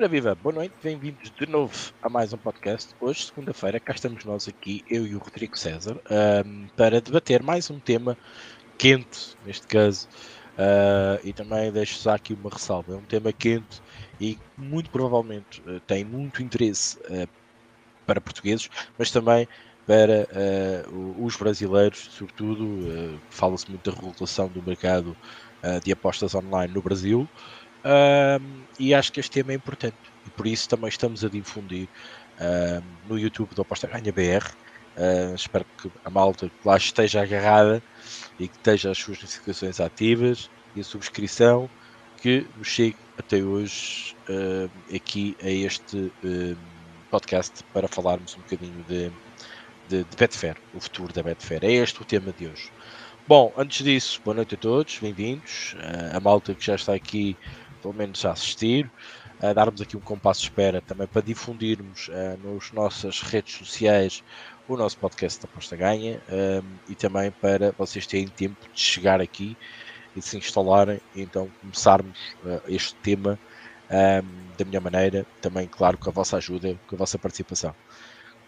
Ora viva, boa noite, bem-vindos de novo a mais um podcast. Hoje, segunda-feira, cá estamos nós aqui, eu e o Rodrigo César, um, para debater mais um tema quente, neste caso, uh, e também deixo-vos aqui uma ressalva. É um tema quente e muito provavelmente uh, tem muito interesse uh, para portugueses, mas também para os brasileiros, sobretudo, fala-se muito da regulação do mercado de apostas online no Brasil. E acho que este tema é importante e por isso também estamos a difundir no YouTube do Aposta Ganha BR. Uh, espero que a malta lá esteja agarrada e que esteja as suas notificações ativas e a subscrição que nos chegue até hoje uh, aqui a este uh, podcast para falarmos um bocadinho de, de, de Betfair, o futuro da Betfair. É este o tema de hoje. Bom, antes disso, boa noite a todos, bem-vindos. Uh, a malta que já está aqui pelo menos a assistir, a darmos aqui um compasso de espera também para difundirmos uh, nas nossas redes sociais o nosso podcast da Aposta Ganha um, eh, e também para vocês terem tempo de chegar aqui e de se instalarem e então começarmos uh, este tema um, da minha maneira, também claro com a vossa ajuda, com a vossa participação.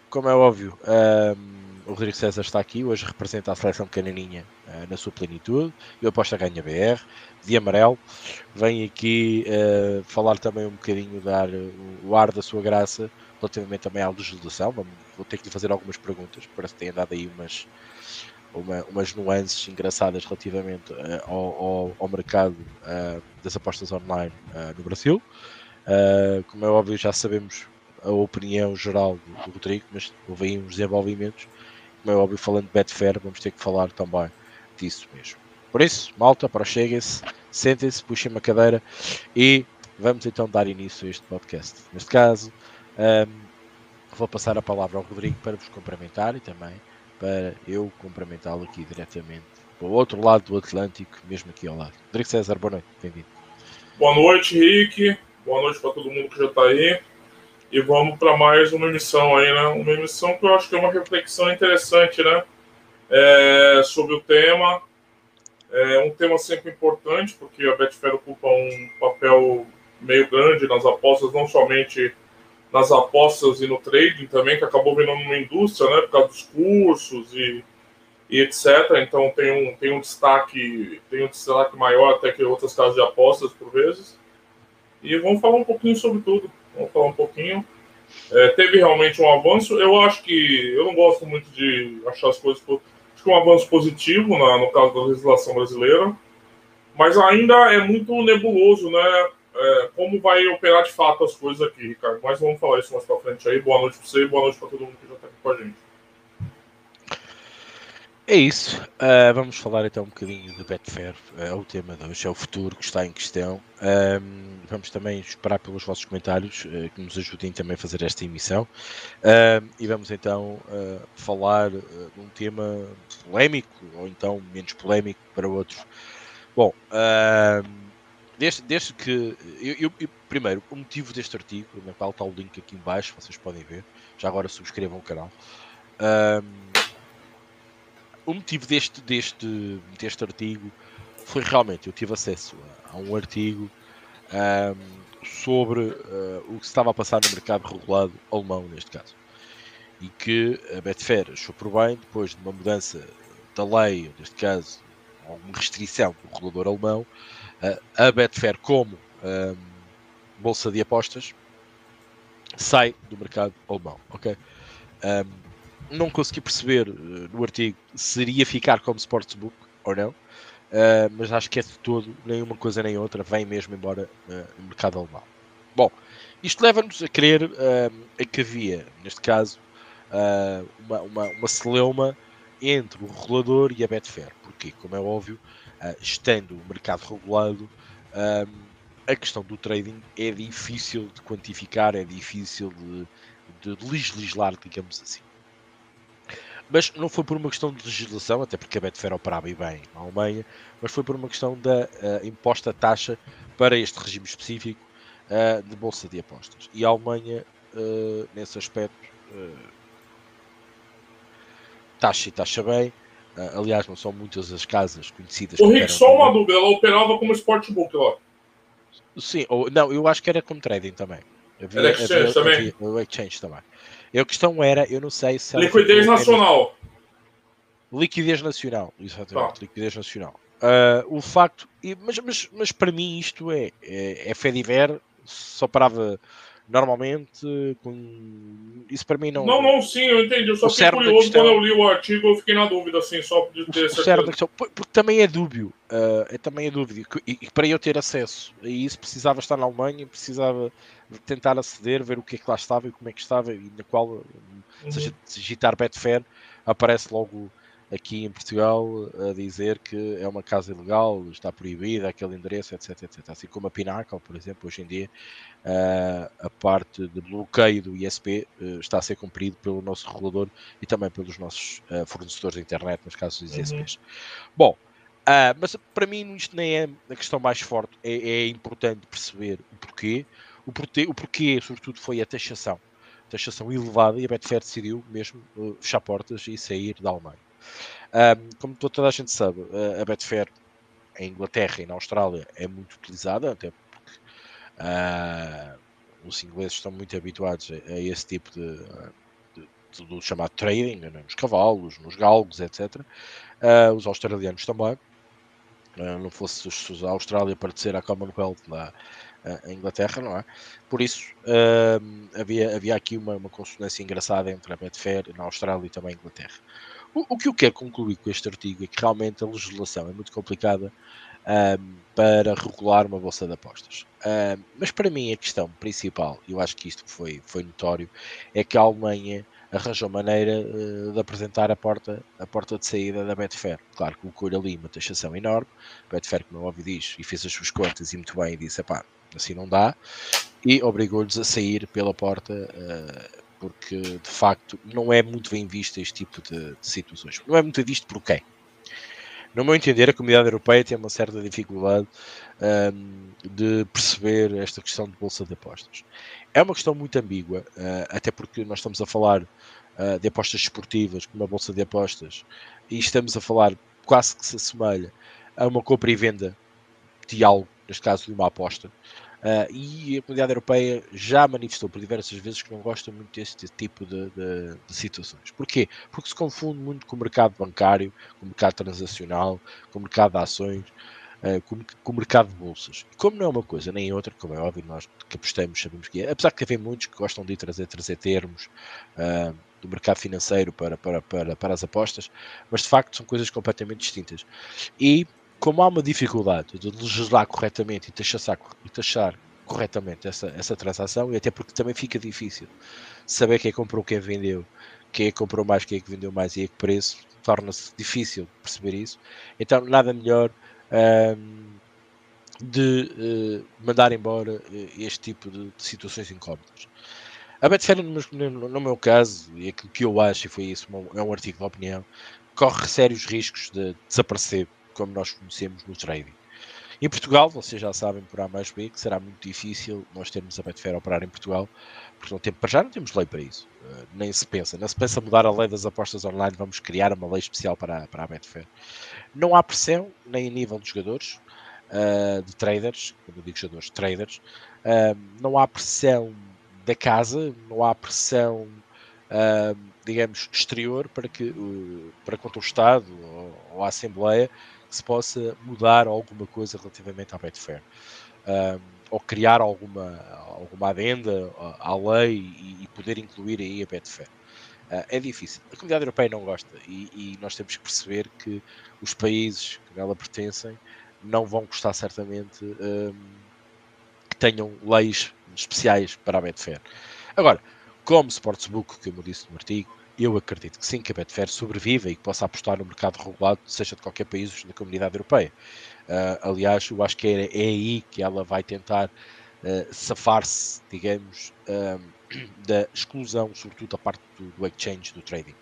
Como é óbvio, um, o Rodrigo César está aqui, hoje representa a seleção cananinha uh, na sua plenitude. Eu aposto a ganha BR, de amarelo. Vem aqui uh, falar também um bocadinho, dar uh, o ar da sua graça, relativamente também à legislação. Vamos, vou ter que lhe fazer algumas perguntas, parece que tem dado aí umas, uma, umas nuances engraçadas relativamente ao, ao, ao, mercado das apostas online no Brasil. como é óbvio, já sabemos a opinião geral do, do Rodrigo, mas houve aí uns desenvolvimentos como é óbvio, falando de Betfair, vamos ter que falar também disso mesmo. Por isso, malta, para se sentem-se, puxem uma cadeira e vamos então dar início a este podcast. Neste caso, um, vou passar a palavra ao Rodrigo para vos cumprimentar e também para eu cumprimentá-lo aqui diretamente do outro lado do Atlântico, mesmo aqui ao lado. Rodrigo César, boa noite, bem-vindo. Boa noite, Rick. Boa noite para todo mundo que já está aí. E vamos para mais uma emissão aí, né? Uma emissão que eu acho que é uma reflexão interessante, né? É, sobre o tema. É um tema sempre importante, porque a Betfair ocupa um papel meio grande nas apostas, não somente nas apostas e no trading também, que acabou virando uma indústria, né? Por causa dos cursos e, e etc. Então tem um, tem um destaque, tem um destaque maior até que outras casas de apostas por vezes. E vamos falar um pouquinho sobre tudo. Vamos falar um pouquinho. É, teve realmente um avanço. Eu acho que. Eu não gosto muito de achar as coisas. Acho que um avanço positivo na, no caso da legislação brasileira. Mas ainda é muito nebuloso, né? É, como vai operar de fato as coisas aqui, Ricardo. Mas vamos falar isso mais pra frente aí. Boa noite para você e boa noite para todo mundo que já está aqui com a gente. É isso. Uh, vamos falar então um bocadinho de Betfair. Uh, é o tema de hoje, é o futuro que está em questão. Vamos também esperar pelos vossos comentários uh, que nos ajudem também a fazer esta emissão. e vamos então falar de um tema polémico, ou então menos polémico para outros. Bom, desde, desde que. Eu, eu, eu, primeiro, o motivo deste artigo, na qual está o link aqui em baixo, vocês podem ver. Já agora subscrevam o canal. O motivo deste, deste, deste artigo foi realmente, eu tive acesso a, a um artigo um, sobre uh, o que se estava a passar no mercado regulado alemão, neste caso. E que a Betfair achou por bem, depois de uma mudança da lei, neste caso, uma restrição do regulador alemão, uh, a Betfair, como um, bolsa de apostas, sai do mercado alemão. ok? Um, não consegui perceber uh, no artigo se iria ficar como Sportsbook ou não, uh, mas acho que é de todo, nem uma coisa nem outra, vem mesmo embora uh, no mercado alemão. Bom, isto leva-nos a crer uh, que havia, neste caso, uma, uma, uma celeuma entre o regulador e a Betfair, porque, como é óbvio, estando o mercado regulado, a questão do trading é difícil de quantificar, é difícil de, de legislar, digamos assim. Mas não foi por uma questão de legislação, até porque a Betfair operava bem na Alemanha, mas foi por uma questão da uh, imposta taxa para este regime específico uh, de bolsa de apostas. E a Alemanha, uh, nesse aspecto, taxa e taxa bem. aliás, não são muitas as casas conhecidas. O Rick, só uma dúvida, ela operava como sportbook lá. Sim, ou, não, eu acho que era como trading também. Havia, era exchange havia, também? Havia, o exchange também. A questão era, eu não sei se... Liquidez nacional. Liquidez nacional, exatamente, tá. liquidez nacional. Uh, o facto, mas, mas, mas para mim isto é, é, é Fediver, só parava normalmente com... isso para mim não. Não, não, sim, eu entendi. Eu só fiquei curioso questão... quando eu li o artigo, eu fiquei na dúvida, assim, só de ter certeza. Questão, porque também é dúbio, uh, é, também é dúvida. E, e, para eu ter acesso a isso, precisava estar na Alemanha, precisava tentar aceder, ver o que é que lá estava e como é que estava, e na qual, uhum. seja, digitar Betfair, aparece logo aqui em Portugal a dizer que é uma casa ilegal, está proibida aquele endereço, etc, etc. Assim como a Pinnacle, por exemplo, hoje em dia, uh, a parte de bloqueio do ISP eh, está a ser cumprido pelo nosso regulador e também pelos nossos uh, fornecedores de internet, nos casos dos ISPs. Uhum. Bom, mas para mim isto nem é a questão mais forte, é, é importante perceber o porquê. O porquê, o porquê, sobretudo, foi a taxação. Taxação elevada e a Betfair decidiu mesmo fechar portas e sair da Alemanha. Um, como toda a gente sabe, a Betfair em Inglaterra e na Austrália é muito utilizada, até porque uh, os ingleses estão muito habituados a, a esse tipo de, de, de, do chamado trading, né, nos cavalos, nos galgos, etc. Uh, ah, os australianos também. Uh, não fosse a Austrália parecer a Commonwealth lá em Inglaterra, não é? Por isso havia, havia aqui uma, uma consonância engraçada entre a Betfair na Austrália e também a Inglaterra. O, o, que eu quero concluir com este artigo é que realmente a legislação é muito complicada para regular uma bolsa de apostas. Mas para mim a questão principal, e eu acho que isto foi, foi notório, é que a Alemanha arranjou maneira uh, de apresentar a porta, a porta de saída da Betfair. Claro, colocou-lhe ali uma taxação enorme, a Betfair, como é óbvio, diz, e fez as suas contas e muito bem, e disse, pá, assim não dá, e obrigou-lhes a sair pela porta uh, porque de facto não é muito bem visto este tipo de, de situações. Não é muito visto por quem? No meu entender, a comunidade europeia tem uma certa dificuldade um, de perceber esta questão de bolsa de apostas. É uma questão muito ambígua, uh, até porque nós estamos a falar uh, de apostas esportivas, como uma bolsa de apostas, e estamos a falar quase que se assemelha a uma compra e venda de algo, neste caso de uma aposta. Uh, e a comunidade europeia já manifestou por diversas vezes que não gosta muito deste tipo de, de, de, situações. Porquê? Porque se confunde muito com o mercado bancário, com o mercado transacional, com o mercado de ações, uh, com, com, o mercado de bolsas. Como não é uma coisa nem outra, como é óbvio, nós que apostamos sabemos que é, apesar de haver muitos que gostam de trazer, trazer termos uh, do mercado financeiro para, para, para, para as apostas, mas de facto são coisas completamente distintas. E como há uma dificuldade de legislar corretamente e taxar, e taxar corretamente essa, essa transação, e até porque também fica difícil saber quem comprou, quem vendeu, quem é comprou mais, quem é vendeu mais e a que preço, torna-se difícil perceber isso. Então, nada melhor um, de uh, mandar embora uh, este tipo de, de, situações incómodas. A Betfair, no, no, meu caso, e aquilo que eu acho, e foi isso, é um artigo de opinião, corre sérios riscos de desaparecer como nós conhecemos no trading. Em Portugal, vocês já sabem por A mais B que será muito difícil nós termos a Betfair a operar em Portugal, porque não tem, para já não temos lei para isso. Uh, nem se pensa. Não se pensa mudar a lei das apostas online, vamos criar uma lei especial para, para a Betfair. Não há pressão, nem a nível de jogadores, uh, de traders, quando eu digo jogadores, traders, uh, não há pressão da casa, não há pressão digamos, exterior para que para contra o Estado ou, ou a Assembleia se possa mudar alguma coisa relativamente à Betfair. Um, ou criar alguma, alguma adenda à lei e, e poder incluir aí a Betfair. Uh, é difícil. A comunidade europeia não gosta e, e, nós temos que perceber que os países que nela pertencem não vão gostar certamente um, que tenham leis especiais para a Betfair. Agora, como Sportsbook, como eu disse no artigo, eu acredito que sim, que a Betfair sobreviva e que possa apostar no mercado regulado, seja de qualquer país da comunidade europeia. Uh, aliás, eu acho que é, é, aí que ela vai tentar uh, safar-se, digamos, uh, da exclusão, sobretudo da parte do, do exchange, do trading.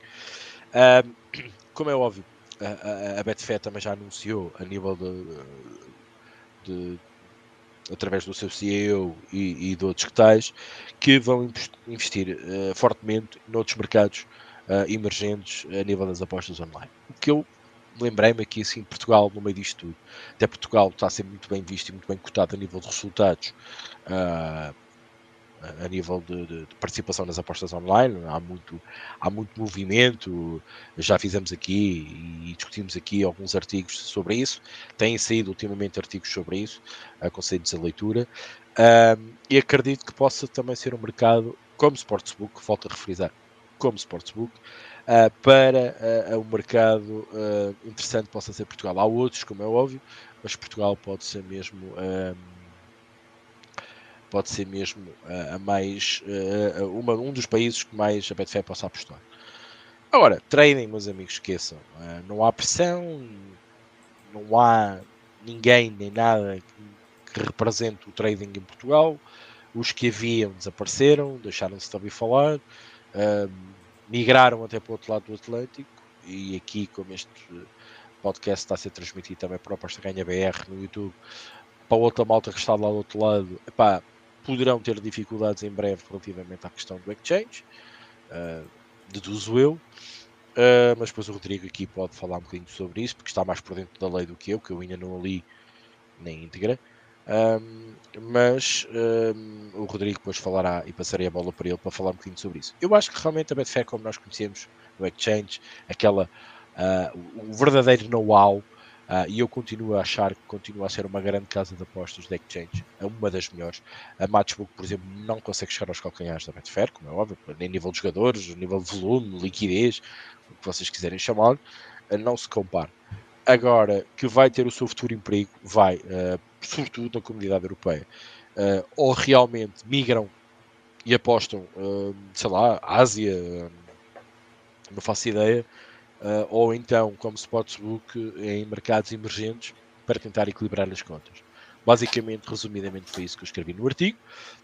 como é óbvio, a, a, Betfair também já anunciou a nível de, de através do seu CEO e, e de outros que tais, que vão investir uh, fortemente noutros mercados uh, emergentes a nível das apostas online. O que eu lembrei-me aqui, assim, Portugal no meio disto tudo. Até Portugal está a ser muito bem visto e muito bem cotado a nível de resultados uh, a, nível de, de, de, participação nas apostas online. Há muito, há muito movimento. Já fizemos aqui e discutimos aqui alguns artigos sobre isso. Têm saído ultimamente artigos sobre isso. Aconselho-vos a leitura. Um, e acredito que possa também ser um mercado como Sportsbook, volto a refrisar, como Sportsbook, uh, para uh, um mercado uh, interessante possa ser Portugal. Há outros, como é óbvio, mas Portugal pode ser mesmo pode ser mesmo a mais uma, um dos países que mais a Betfair possa apostar. Agora, trading, meus amigos, esqueçam. não há pressão, não há ninguém nem nada que represente o trading em Portugal. Os que haviam desapareceram, deixaram-se de ouvir falar, migraram até para o outro lado do Atlântico. E aqui, como este podcast está a ser transmitido também para a Aposta Ganha BR no YouTube, para outra malta que está lá do outro lado, epá, poderão ter dificuldades em breve relativamente à questão do exchange, uh, deduzo eu. Uh, mas depois o Rodrigo aqui pode falar um bocadinho sobre isso, porque está mais por dentro da lei do que eu, que eu ainda não li nem íntegra. Um, mas um, o Rodrigo depois falará e passarei a bola para ele para falar um bocadinho sobre isso. Eu acho que realmente a Betfair, como nós conhecemos no Exchange, aquela, uh, o verdadeiro know-how, uh, e eu continuo a achar que continua a ser uma grande casa de apostas de Exchange, é uma das melhores. A Matchbook, por exemplo, não consegue chegar aos calcanhares da Betfair, como é óbvio, nem nível de jogadores, nível de volume, liquidez, o que vocês quiserem chamar, não se compara. Agora, que vai ter o seu futuro emprego, vai, uh, sobretudo na comunidade europeia. Uh, ou realmente migram e apostam, uh, sei lá, Ásia, não faço ideia, ou então, como Sportsbook, em mercados emergentes para tentar equilibrar as contas. Basicamente, resumidamente, foi isso que eu escrevi no artigo.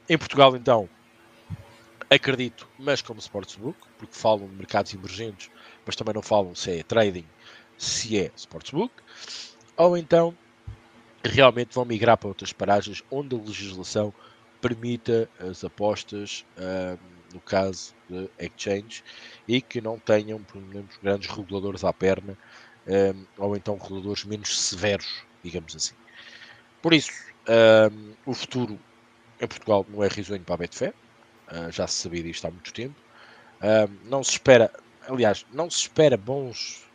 Em Portugal, então, acredito, mas como Sportsbook, porque falam de mercados emergentes, mas também não falam se é trading se é Sportsbook, ou então realmente vão migrar para outras paragens onde a legislação permita as apostas, um, no caso de exchange, e que não tenham, por exemplo, grandes reguladores à perna, um, ou então reguladores menos severos, digamos assim. Por isso, um, o futuro em Portugal não é risonho para a Betfair, uh, já se sabia disto há muito tempo. não se espera, aliás, não se espera bons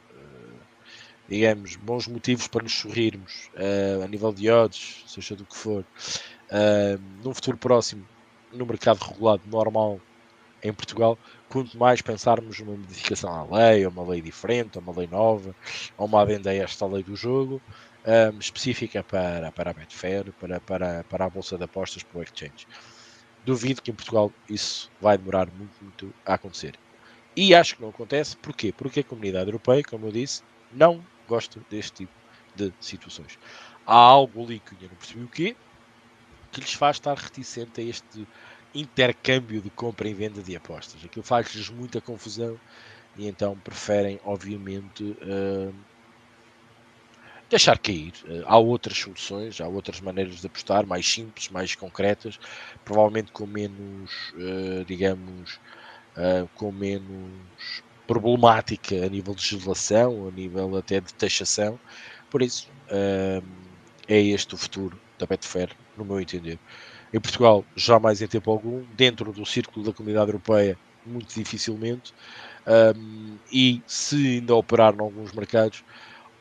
digamos, bons motivos para nos sorrirmos uh, a nível de odds, seja do que for, uh, num futuro próximo, no mercado regulado normal em Portugal, quanto mais pensarmos numa modificação à lei, ou uma lei diferente, ou uma lei nova, ou uma adenda a esta lei do jogo, um, eh, específica para, para a Betfair, para, para, para a Bolsa de Apostas, para o Exchange. Duvido que em Portugal isso vai demorar muito, muito a acontecer. E acho que não acontece, porquê? Porque a comunidade europeia, como eu disse, não gosta deste tipo de situações. Há algo ali que eu não percebi o quê, que lhes faz estar reticente a este intercâmbio de compra e venda de apostas. Aquilo faz-lhes muita confusão e então preferem, obviamente, uh, deixar cair. Uh, há outras soluções, há outras maneiras de apostar, mais simples, mais concretas, provavelmente com menos, uh, digamos, com menos problemática a nível de legislação, a nível até de taxação. Por isso, uh, é este o futuro da Betfair, no meu entender. Em Portugal, jamais em tempo algum, dentro do círculo da comunidade europeia, muito dificilmente. Um, e se ainda operar em alguns mercados,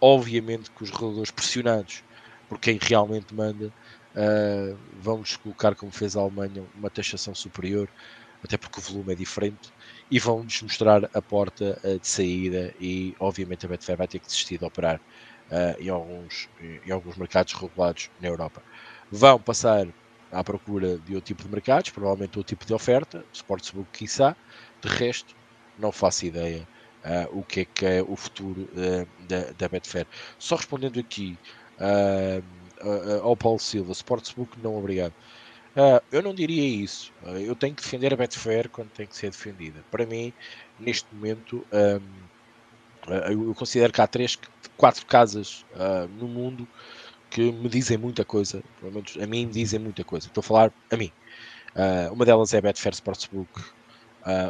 obviamente que os reguladores pressionados por quem realmente manda uh, vão-nos colocar, como fez a Alemanha, uma taxação superior, até porque o volume é diferente e vão-nos mostrar a porta uh, de saída e obviamente a Betfair vai ter que desistir de operar uh, em, alguns, em alguns mercados regulados na Europa. Vão passar à procura de outro tipo de mercados, provavelmente outro tipo de oferta, Sportsbook quiçá, de resto não faço ideia uh, o que é que é o futuro da, da Betfair. Só respondendo aqui ao Paulo Silva, Sportsbook não obrigado. Uh, eu não diria isso. Uh, eu tenho que defender a Betfair quando tem que ser defendida. Para mim, neste momento, um, uh, eu considero que há três, quatro casas no mundo que me dizem muita coisa. Pelo menos a mim me dizem muita coisa. Estou a falar a mim. uma delas é a Betfair Sportsbook,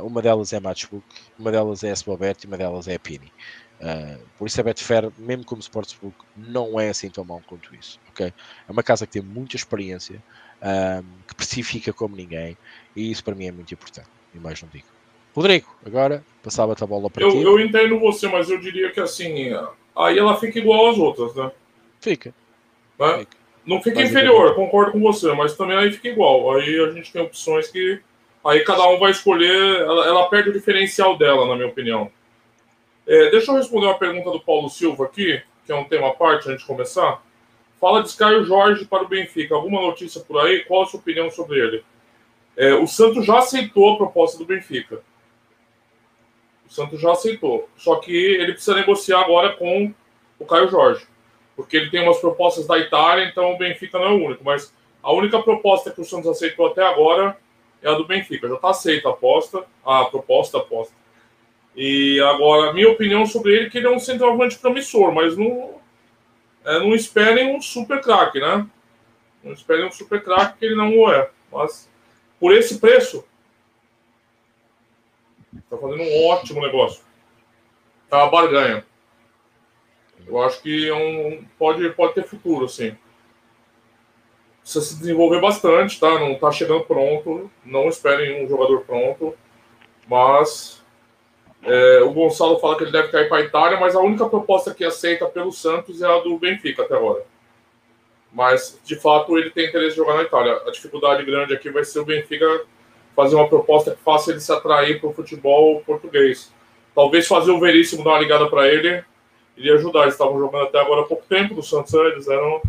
uma delas é Matchbook, uma delas é a Sbobet e uma delas é a Pini. Uh, por isso a Betfair, mesmo como Sportsbook, não é assim tão mal quanto isso. Okay? É uma casa que tem muita experiência, um, que precifica como ninguém, e isso para mim é muito importante. E mais não digo. Rodrigo, agora passava-te a bola para eu, ti. Eu entendo você, mas eu diria que assim, aí ela fica igual às outras, né? Fica. Né? fica. Não fica mas inferior, concordo com você, mas também aí fica igual. Aí a gente tem opções que. Aí cada um vai escolher, ela, ela perde o diferencial dela, na minha opinião. É, deixa eu responder uma pergunta do Paulo Silva aqui, que é um tema à parte, a gente começar. Fala de Caio Jorge para o Benfica. Alguma notícia por aí? Qual a sua opinião sobre ele? É, o Santos já aceitou a proposta do Benfica. O Santos já aceitou. Só que ele precisa negociar agora com o Caio Jorge. Porque ele tem umas propostas da Itália, então o Benfica não é o único. Mas a única proposta que o Santos aceitou até agora é a do Benfica. Já está aceita a aposta, a proposta, aposta. E agora, minha opinião sobre ele é que ele é um centroavante promissor, mas não, é, não esperem um super craque, né? Não esperem um super craque, que ele não é. Mas por esse preço, está fazendo um ótimo negócio. Tá a barganha. Eu acho que é um, pode, pode ter futuro, assim. Precisa se desenvolver bastante, tá? Não tá chegando pronto. Não esperem um jogador pronto. Mas é, o Gonçalo fala que ele deve cair para a Itália, mas a única proposta que aceita pelo Santos é a do Benfica até agora. Mas, de fato, ele tem interesse em jogar na Itália. A dificuldade grande aqui vai ser o Benfica fazer uma proposta que faça ele se atrair para o futebol português. Talvez fazer o Veríssimo dar uma ligada para ele iria ajudar. Eles estavam jogando até agora há pouco tempo no Santos, eles eram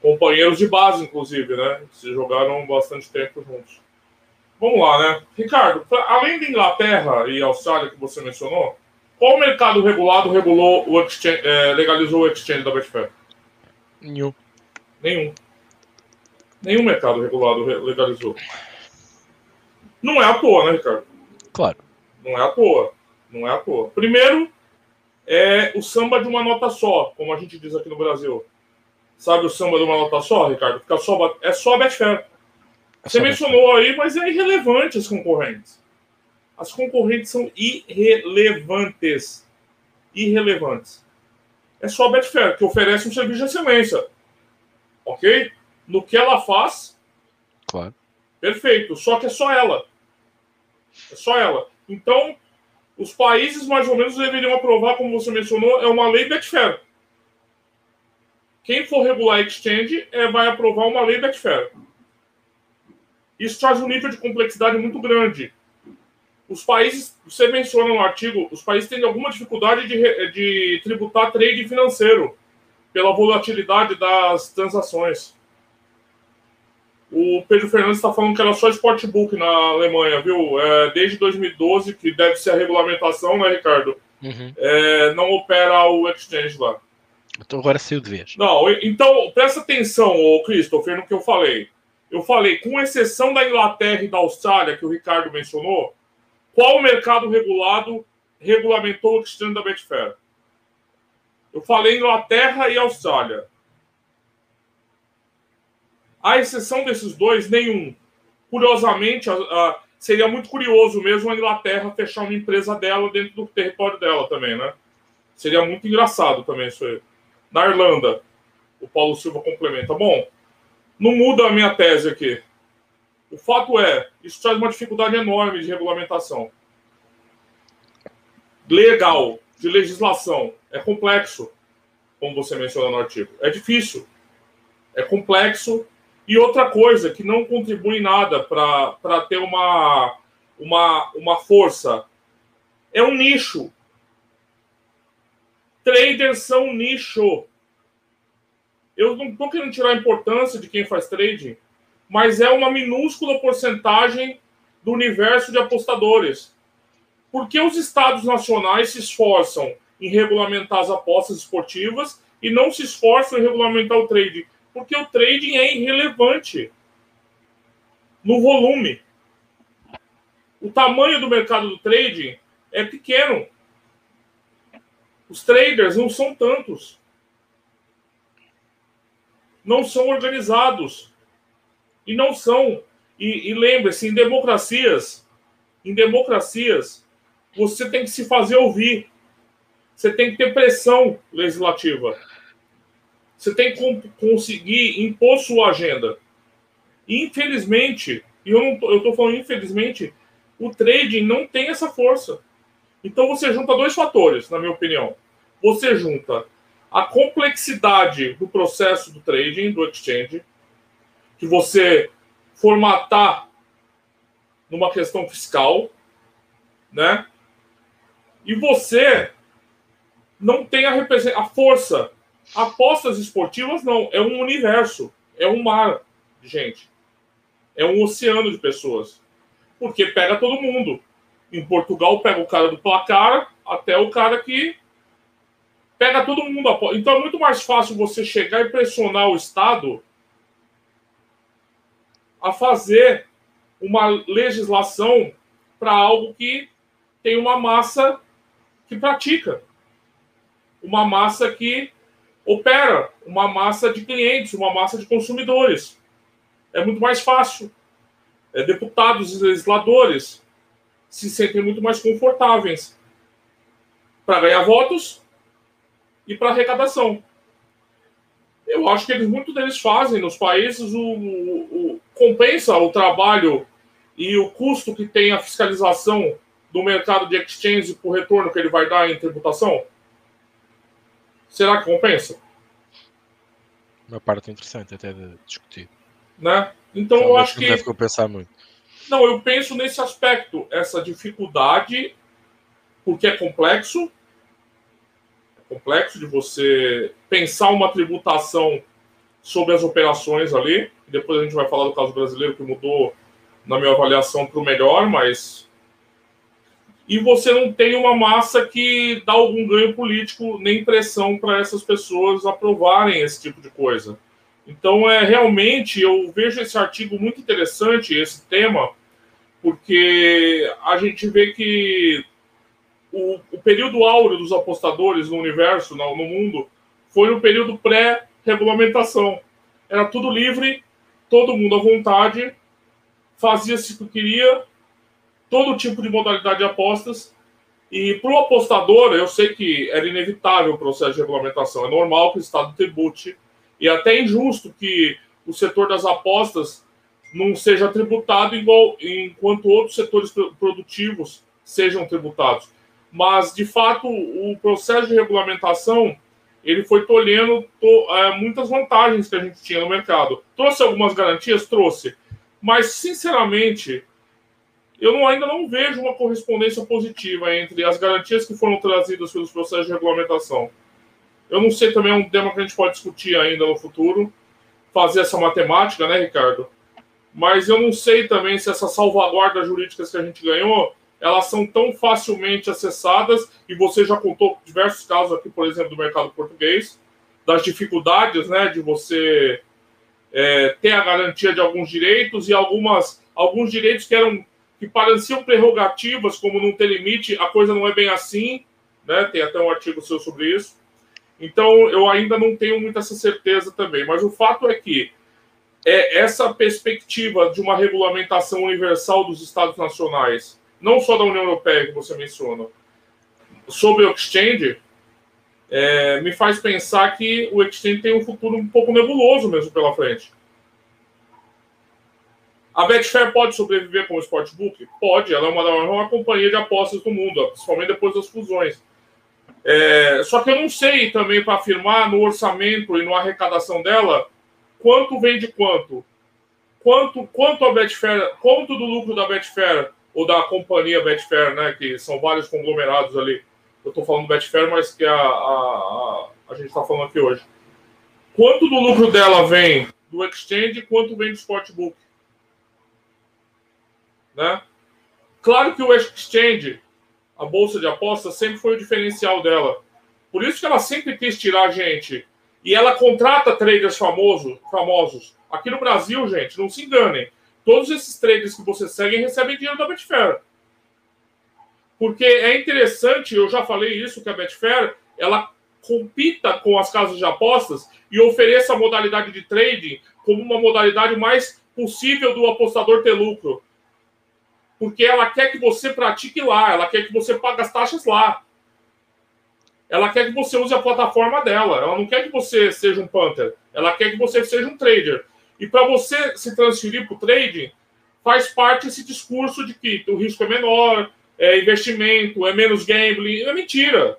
companheiros de base, inclusive, né? Se jogaram bastante tempo juntos. Vamos lá, né? Ricardo, além da Inglaterra e Austrália que você mencionou, qual mercado regulado regulou o exchange, é, legalizou o exchange da Betfair? Nenhum. Nenhum. Nenhum mercado regulado legalizou. Não é à toa, né, Ricardo? Claro. Não é à toa. Não é à toa. Primeiro, é o samba de uma nota só, como a gente diz aqui no Brasil. Sabe o samba de uma nota só, Ricardo? Fica só, é só a Betfair. Você mencionou aí, mas é irrelevante as concorrentes. As concorrentes são irrelevantes. Irrelevantes. É só a Betfair, que oferece um serviço de excelência. Ok? No que ela faz. Claro. Perfeito. Só que é só ela. É só ela. Então, os países mais ou menos deveriam aprovar, como você mencionou, é uma lei Betfair. Quem for regular exchange é, vai aprovar uma lei Betfair. Isso traz um nível de complexidade muito grande. Os países, você menciona no artigo, os países têm alguma dificuldade de, de tributar trade financeiro pela volatilidade das transações. O Pedro Fernandes está falando que era só Sportbook na Alemanha, viu? É, desde 2012, que deve ser a regulamentação, né, Ricardo? Uhum. É, não opera o exchange lá. Então agora saiu de vez. Não, então presta atenção, Christopher, no que eu falei. Eu falei, com exceção da Inglaterra e da Austrália, que o Ricardo mencionou, qual mercado regulado regulamentou o exchange da Betfair? Eu falei Inglaterra e Austrália. À exceção desses dois, nenhum. Curiosamente, a, a, seria muito curioso mesmo a Inglaterra fechar uma empresa dela dentro do território dela também, né? Seria muito engraçado também isso aí. Na Irlanda, o Paulo Silva complementa. Bom, não muda a minha tese aqui. O fato é, isso traz uma dificuldade enorme de regulamentação. Legal, de legislação. É complexo, como você menciona no artigo. É difícil. É complexo. E outra coisa que não contribui nada para ter uma, uma, uma força é um nicho. Traders são um nicho. Eu não estou querendo tirar a importância de quem faz trading, mas é uma minúscula porcentagem do universo de apostadores. Por que os estados nacionais se esforçam em regulamentar as apostas esportivas e não se esforçam em regulamentar o trading? Porque o trading é irrelevante no volume. O tamanho do mercado do trading é pequeno. Os traders não são tantos não são organizados. E não são. E, e lembre-se, em democracias, em democracias, você tem que se fazer ouvir. você tem que ter pressão legislativa. Você tem que conseguir impor sua agenda. Infelizmente, e eu tô falando infelizmente, o trading não tem essa força. Então você junta dois fatores, na minha opinião. Você junta a complexidade do processo do trading, do exchange, que você formatar numa questão fiscal, né? E você não tem a, a força. Apostas esportivas não, é um universo, é um mar de gente. É um oceano de pessoas. Porque pega todo mundo. Em Portugal pega o cara do placar até o cara que pega todo mundo. Então é muito mais fácil você chegar e pressionar o Estado a fazer uma legislação para algo que tem uma massa que pratica, uma massa que opera, uma massa de clientes, uma massa de consumidores. É muito mais fácil. É, deputados e legisladores se sentem muito mais confortáveis para ganhar votos e para arrecadação. Eu acho que eles, muito deles fazem nos países o, o, o, compensa o trabalho e o custo que tem a fiscalização do mercado de exchange por retorno que ele vai dar em tributação? Será que compensa? Uma parte interessante até de discutir. Né? Então eu acho que. Não deve compensar muito. Não, eu penso nesse aspecto, essa dificuldade, porque é complexo, complexo de você pensar uma tributação sobre as operações ali. Depois a gente vai falar do caso brasileiro que mudou na minha avaliação para o melhor, mas e você não tem uma massa que dá algum ganho político nem pressão para essas pessoas aprovarem esse tipo de coisa. Então é realmente eu vejo esse artigo muito interessante esse tema porque a gente vê que o, o período áureo dos apostadores no universo, no, no mundo, foi o período pré-regulamentação. Era tudo livre, todo mundo à vontade, fazia-se o que queria, todo tipo de modalidade de apostas. E para o apostador, eu sei que era inevitável o processo de regulamentação, é normal que o Estado tribute, e até injusto que o setor das apostas não seja tributado igual enquanto outros setores produtivos sejam tributados mas de fato o processo de regulamentação ele foi tolhendo to, é, muitas vantagens que a gente tinha no mercado. Trouxe algumas garantias? Trouxe. Mas, sinceramente, eu não, ainda não vejo uma correspondência positiva entre as garantias que foram trazidas pelos processos de regulamentação. Eu não sei também, é um tema que a gente pode discutir ainda no futuro, fazer essa matemática, né, Ricardo? Mas eu não sei também se essas salvaguardas jurídicas que a gente ganhou elas são tão facilmente acessadas, e você já contou diversos casos aqui, por exemplo, do mercado português, das dificuldades né, de você é, ter a garantia de alguns direitos e algumas, alguns direitos que eram que pareciam prerrogativas, como não ter limite, a coisa não é bem assim, né? Tem até um artigo seu sobre isso. Então, eu ainda não tenho muita essa certeza também, mas o fato é que é essa perspectiva de uma regulamentação universal dos estados nacionais não só da União Europeia que você menciona, sobre o exchange, é, me faz pensar que o exchange tem um futuro um pouco nebuloso mesmo pela frente. A Betfair pode sobreviver como sportbook? Pode, ela é uma, uma companhia de apostas do mundo, principalmente depois das fusões. É, só que eu não sei também para afirmar no orçamento e na arrecadação dela quanto vem de quanto. Quanto, quanto a Betfair, quanto do lucro da Betfair ou da companhia Betfair, né, que são vários conglomerados ali. Eu estou falando Betfair, mas que a, a, a, gente está falando aqui hoje. Quanto do lucro dela vem do exchange, quanto vem do sportbook? Né? Claro que o exchange, a bolsa de apostas, sempre foi o diferencial dela. Por isso que ela sempre quis tirar gente. E ela contrata traders famosos, famosos. Aqui no Brasil, gente, não se enganem todos esses traders que você segue recebem dinheiro da Betfair. Porque é interessante, eu já falei isso, que a Betfair, ela compita com as casas de apostas e ofereça a modalidade de trading como uma modalidade mais possível do apostador ter lucro. Porque ela quer que você pratique lá, ela quer que você pague as taxas lá. ela quer que você use a plataforma dela. Ela não quer que você seja um Panther. Ela quer que você seja um trader. E para você se transferir para o trading, faz parte esse discurso de que o risco é menor, é investimento, é menos gambling. É mentira.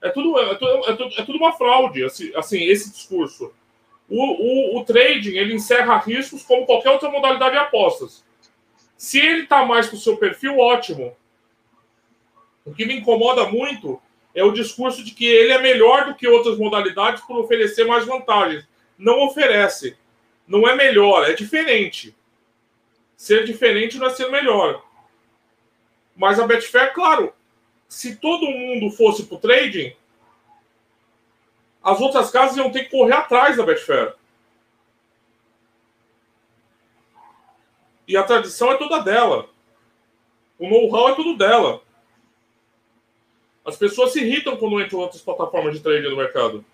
É tudo, é tudo, é tudo, é tudo uma fraude, assim, assim esse discurso. O, o, o, trading ele encerra riscos como qualquer outra modalidade de apostas. Se ele está mais para o seu perfil, ótimo. O que me incomoda muito é o discurso de que ele é melhor do que outras modalidades por oferecer mais vantagens. Não oferece. Não é melhor, é diferente. Ser diferente não é ser melhor. Mas a Betfair, claro, se todo mundo fosse para o trading, as outras casas iam ter que correr atrás da Betfair. E a tradição é toda dela. O know-how é tudo dela. As pessoas se irritam quando entram outras plataformas de trading no mercado,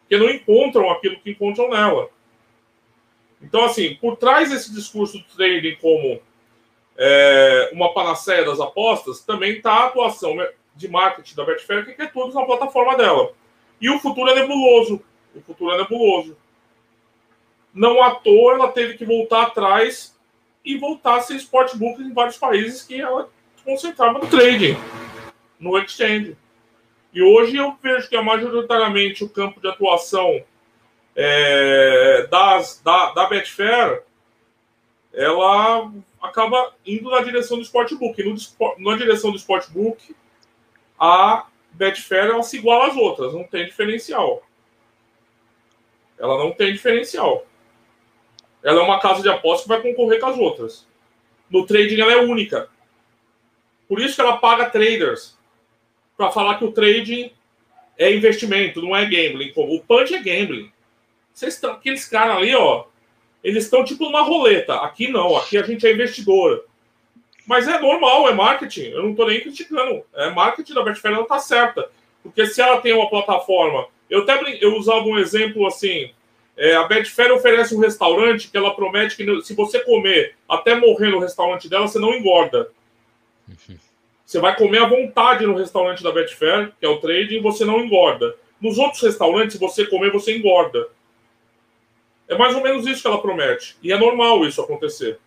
porque não encontram aquilo que encontram nela. Então, assim, por trás desse discurso do trading como é, uma panaceia das apostas, também está a atuação de marketing da Betfair, que quer tudo na plataforma dela. E o futuro é nebuloso. O futuro é nebuloso. Não à toa ela teve que voltar atrás e voltar a ser sportbook em vários países que ela concentrava no trading no exchange. E hoje eu vejo que é majoritariamente o campo de atuação é, das, da, da Betfair, ela acaba indo na direção do Sportbook. No, na direção do Sportbook, a Betfair ela se iguala às outras, não tem diferencial. Ela não tem diferencial. Ela é uma casa de aposta que vai concorrer com as outras. No trading ela é única. Por isso que ela paga traders para falar que o trading é investimento, não é gambling. O punch é gambling. Vocês estão, aqueles caras ali, ó, eles estão tipo numa roleta. Aqui não, aqui a gente é investidor. Mas é normal, é marketing. Eu não estou nem criticando. É marketing da Betfair, ela tá certa. Porque se ela tem uma plataforma. Eu até eu usava um exemplo assim. É, a Betfair oferece um restaurante que ela promete que se você comer até morrer no restaurante dela, você não engorda. Uhum. Você vai comer à vontade no restaurante da Betfair, que é o trading, e você não engorda. Nos outros restaurantes, se você comer, você engorda. É mais ou menos isso que ela promete. E é normal isso acontecer.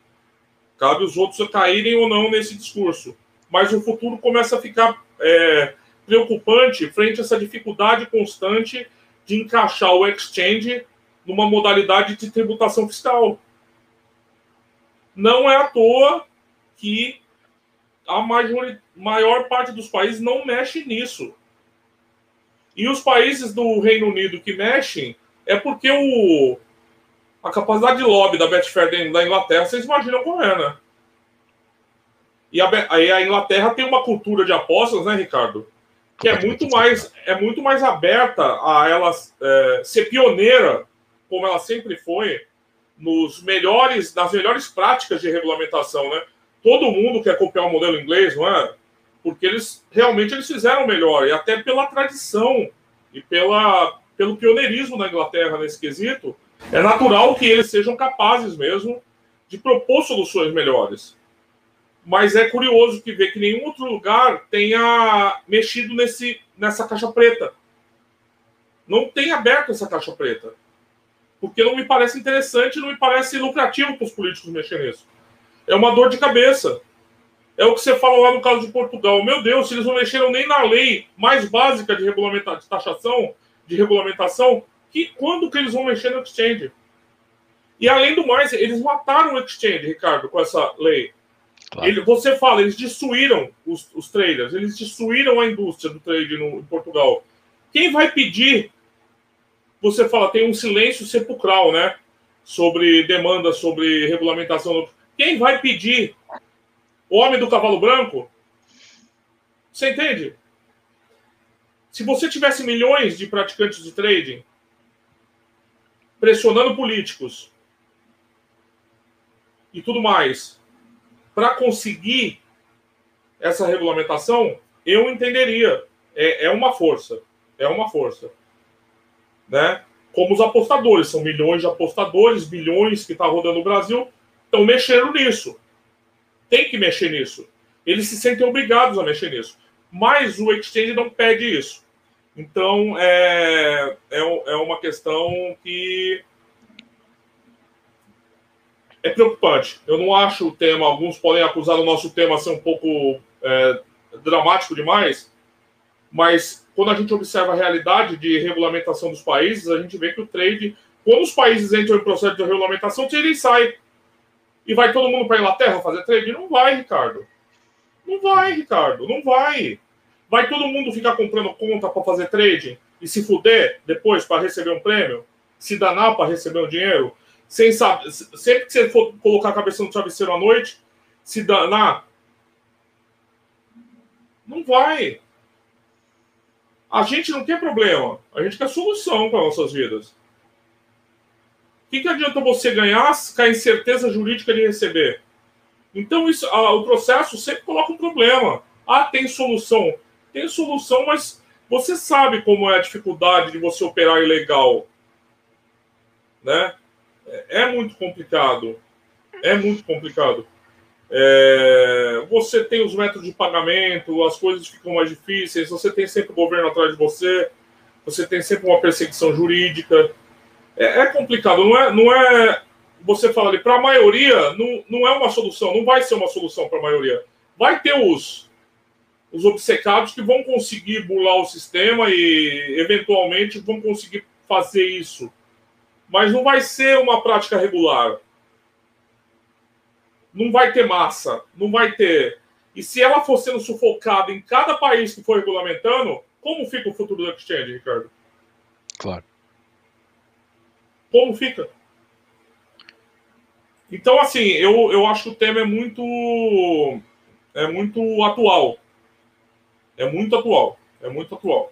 Cabe os outros caírem ou não nesse discurso. Mas o futuro começa a ficar é, preocupante frente a essa dificuldade constante de encaixar o exchange numa modalidade de tributação fiscal. Não é à toa que a major, maior parte dos países não mexe nisso. E os países do Reino Unido que mexem é porque o, a capacidade de lobby da Betfair da Inglaterra, vocês imaginam como é, né? E a, a Inglaterra tem uma cultura de apostas, né, Ricardo? Que é muito mais, é muito mais aberta a ela é, ser pioneira, como ela sempre foi, nos melhores, nas melhores práticas de regulamentação, né? todo mundo quer copiar o modelo inglês, não é? Porque eles realmente eles fizeram melhor, e até pela tradição e pela, pelo pioneirismo da Inglaterra nesse quesito, é natural que eles sejam capazes mesmo de propor soluções melhores. Mas é curioso que ver que nenhum outro lugar tenha mexido nesse, nessa caixa preta. Não tem aberto essa caixa preta. Porque não me parece interessante, não me parece lucrativo para os políticos mexer nisso é uma dor de cabeça. É o que você fala lá no caso de Portugal. Meu Deus, se eles não mexeram nem na lei mais básica de regulamentação, de taxação, de regulamentação, que quando que eles vão mexer no exchange? E além do mais, eles mataram o exchange, Ricardo, com essa lei. Claro. Ele, você fala, eles destruíram os, os, traders, eles destruíram a indústria do trade no, em Portugal. Quem vai pedir? Você fala, tem um silêncio sepulcral, né? Sobre demanda, sobre regulamentação. Quem vai pedir? O homem do cavalo branco? Você entende? Se você tivesse milhões de praticantes de trading pressionando políticos e tudo mais para conseguir essa regulamentação, eu entenderia. É, é uma força. É uma força. Né? Como os apostadores, são milhões de apostadores, bilhões que está rodando no Brasil estão mexendo nisso. Tem que mexer nisso. Eles se sentem obrigados a mexer nisso. Mas o exchange não pede isso. Então, é, é, é uma questão que é preocupante. Eu não acho o tema, alguns podem acusar o nosso tema ser um pouco é, dramático demais, mas quando a gente observa a realidade de regulamentação dos países, a gente vê que o trade, quando os países entram em processo de regulamentação, ele sai. E vai todo mundo para a Inglaterra fazer trade? Não vai, Ricardo. Não vai, Ricardo. Não vai. Vai todo mundo ficar comprando conta para fazer trading e se fuder depois para receber um prêmio? Se danar para receber um dinheiro? Sem saber, sempre que você for colocar a cabeça no travesseiro à noite, se danar. Não vai. A gente não quer problema. A gente quer solução para nossas vidas. O que, que adianta você ganhar com a incerteza jurídica de receber? Então, isso, a, o processo sempre coloca um problema. Ah, tem solução. Tem solução, mas você sabe como é a dificuldade de você operar ilegal. Né? É, é muito complicado. É muito complicado. É, você tem os métodos de pagamento, as coisas ficam mais difíceis, você tem sempre o governo atrás de você, você tem sempre uma perseguição jurídica. É, é complicado, não é, não é. Você fala ali, para a maioria, não, não é uma solução, não vai ser uma solução para a maioria. Vai ter os, os obcecados que vão conseguir burlar o sistema e, eventualmente, vão conseguir fazer isso mas não vai ser uma prática regular. Não vai ter massa, não vai ter. E se ela for sendo sufocada em cada país que for regulamentando, como fica o futuro do exchange, Ricardo? Claro. Como fica? Então, assim, eu, eu acho que o tema é muito é muito atual. É muito atual. É muito atual.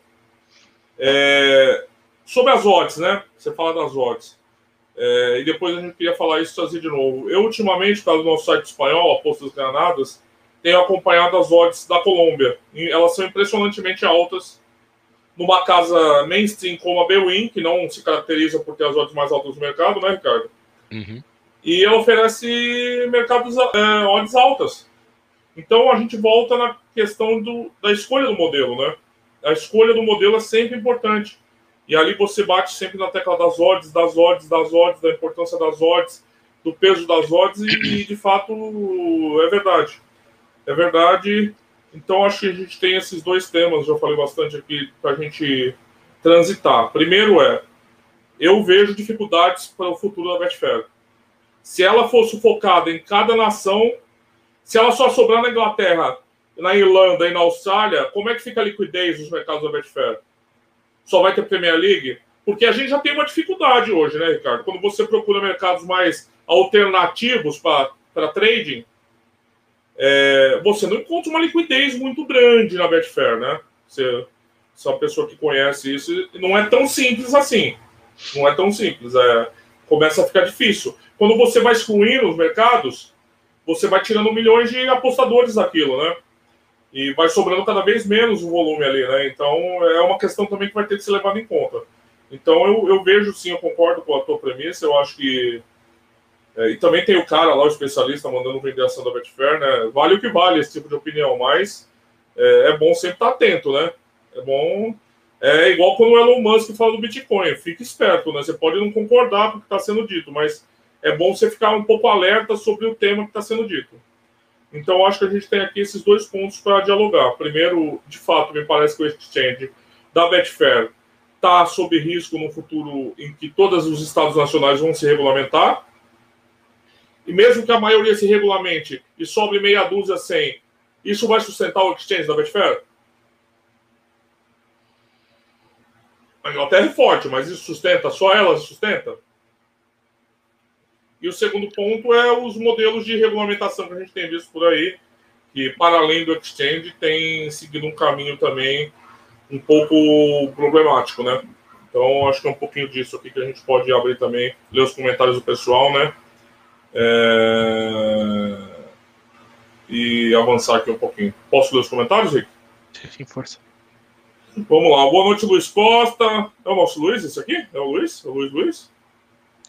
É, Sobre as odds, né? Você fala das odds. É, e depois a gente queria falar isso trazer de novo. Eu, ultimamente, causa do nosso site espanhol, Apostas Granadas, tenho acompanhado as odds da Colômbia. E elas são impressionantemente altas. Numa casa mainstream como a Bewin, que não se caracteriza por ter as odds mais altas do mercado, né, Ricardo? Uhum. E ela oferece mercados é, odds altas. Então a gente volta na questão do, da escolha do modelo, né? A escolha do modelo é sempre importante. E ali você bate sempre na tecla das odds, das odds, das odds, da importância das odds, do peso das odds, e, de fato é verdade. É verdade. Então acho que a gente tem esses dois temas, já falei bastante aqui, para a gente transitar. Primeiro é, eu vejo dificuldades para o futuro da Betfair. Se ela for sufocada em cada nação, se ela só sobrar na Inglaterra, na Irlanda e na Austrália, como é que fica a liquidez dos mercados da Betfair? só vai ter Premier League? Porque a gente já tem uma dificuldade hoje, né, Ricardo? Quando você procura mercados mais alternativos para trading, é, você não encontra uma liquidez muito grande na Betfair, né? Você, você é uma pessoa que conhece isso, não é tão simples assim. Não é tão simples. É, começa a ficar difícil. Quando você vai excluindo os mercados, você vai tirando milhões de apostadores daquilo, né? e vai sobrando cada vez menos o volume ali, né? Então é uma questão também que vai ter que ser levada em conta. Então eu, eu vejo sim, eu concordo com a tua premissa, eu acho que. É, e também tem o cara lá, o especialista, mandando vender ação da Betfair, né? Vale o que vale esse tipo de opinião, mas é, é bom sempre estar atento, né? É bom. É igual quando o Elon Musk fala do Bitcoin, fique esperto, né? Você pode não concordar com o que está sendo dito, mas é bom você ficar um pouco alerta sobre o tema que está sendo dito. Então, acho que a gente tem aqui esses dois pontos para dialogar. Primeiro, de fato, me parece que o exchange da Betfair está sob risco no futuro em que todos os estados nacionais vão se regulamentar. E mesmo que a maioria se regulamente e sobre meia dúzia sem, isso vai sustentar o exchange da Betfair? A Inglaterra é forte, mas isso sustenta? Só ela sustenta? E o segundo ponto é os modelos de regulamentação que a gente tem visto por aí, que, para além do exchange, tem seguido um caminho também um pouco problemático, né? Então, acho que é um pouquinho disso aqui que a gente pode abrir também, ler os comentários do pessoal, né? É... E avançar aqui um pouquinho. Posso ler os comentários, Rick? Sim, força. Vamos lá. Boa noite, Luiz Costa. É o nosso Luiz, esse aqui? É o Luiz? É o Luiz Luiz?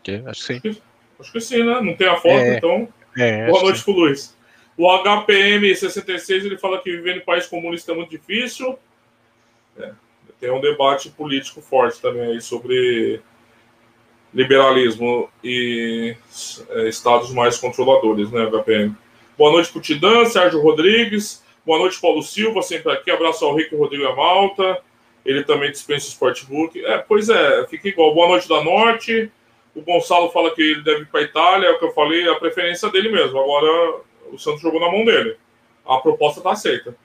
Que? Acho que sim. Acho que sim, né? Não tem a foto, é, então. É, Boa noite pro Luiz. O HPM66 ele fala que viver em país comunista é muito difícil. É. tem um debate político forte também aí sobre liberalismo e é, estados mais controladores, né, HPM? Boa noite, Putidã, Sérgio Rodrigues. Boa noite, Paulo Silva, sempre aqui. Abraço ao Rico Rodrigo e a Malta. Ele também dispensa o Sportbook. É, pois é, fica igual. Boa noite da Norte. O Gonçalo fala que ele deve ir para a Itália, é o que eu falei, é a preferência dele mesmo. Agora o Santos jogou na mão dele. A proposta está aceita.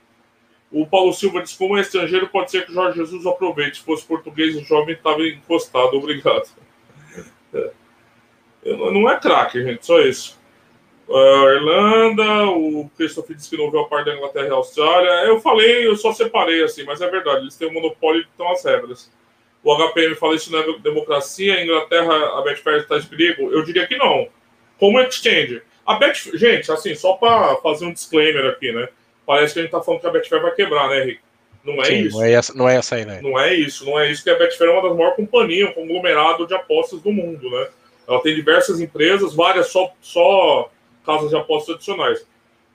O Paulo Silva diz: como é estrangeiro, pode ser que o Jorge Jesus aproveite. Se fosse português, o jovem estava encostado. Obrigado. É. Não é craque, gente, só isso. Uh, Irlanda, o Christopher disse que não viu a parte da Inglaterra e Austrália. Eu falei, eu só separei assim, mas é verdade, eles têm um monopólio e estão as regras. O HPM fala isso não é democracia, a Inglaterra, a Betfair está em perigo? Eu diria que não. Como exchange. A Betfair, gente, assim, só para fazer um disclaimer aqui, né? Parece que a gente está falando que a Betfair vai quebrar, né, Henrique? Não é Sim, isso. Não é, essa, não é essa aí, né? Não é isso, não é isso que a Betfair é uma das maiores companhias, um conglomerado de apostas do mundo, né? Ela tem diversas empresas, várias só, só casas de apostas adicionais.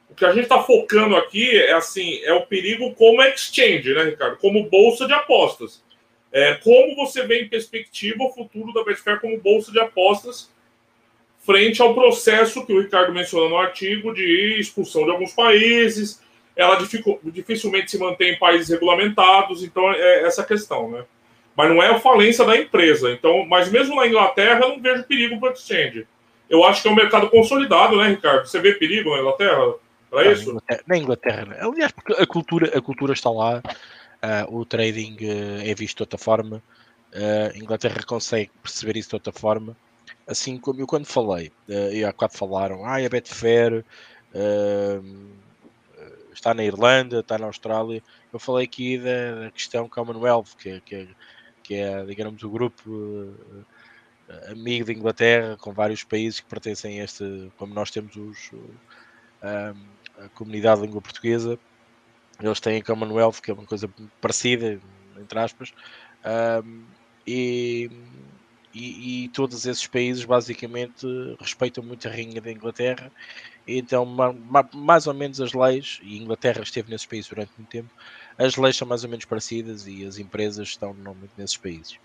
O que a gente está focando aqui é assim, é o perigo como exchange, né, Ricardo? Como bolsa de apostas. É, como você vê em perspectiva o futuro da Betfair como bolsa de apostas frente ao processo que o Ricardo menciona no artigo de expulsão de alguns países, ela dificilmente se mantém em países regulamentados, então é essa questão, né? Mas não é a falência da empresa. Então, mas mesmo na Inglaterra, eu não vejo perigo para o exchange eu acho que é um mercado consolidado, né, Ricardo? Você vê perigo na Inglaterra para isso? Inglaterra, na Inglaterra, né? aliás, porque a cultura, a cultura está lá, uh, o trading uh, é visto de outra forma, a Inglaterra consegue perceber isso de outra forma. Assim como eu quando falei, e há quatro falaram, ah, a Betfair está na Irlanda, está na Austrália. Eu falei aqui da, da questão Commonwealth, que, que, que é, digamos, o grupo amigo da Inglaterra, com vários países que pertencem a este, como nós temos os, a, a comunidade de língua portuguesa, eles têm Commonwealth, que é uma coisa parecida, entre aspas, um, e, e, e, todos esses países basicamente respeitam muito a Rainha da Inglaterra, então ma, ma, mais ou menos as leis, e Inglaterra esteve nesses países durante muito tempo, as leis são mais ou menos parecidas e as empresas estão normalmente nesses países.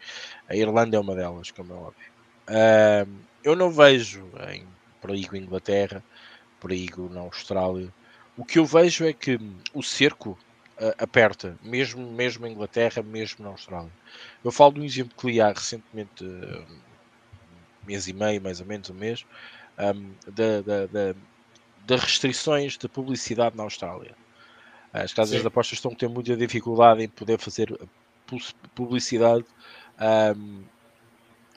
A Irlanda é uma delas, como é óbvio. Uh, eu não vejo em perigo Inglaterra, perigo na Austrália. O que eu vejo é que o cerco uh, aperta, mesmo, mesmo em Inglaterra, mesmo na Austrália. Eu falo de um exemplo que li há recentemente, uh, um mês e meio, mais ou menos um mês, um, da, da, da, das restrições de publicidade na Austrália. As casas Sim. de apostas estão a ter muita dificuldade em poder fazer publicidade um,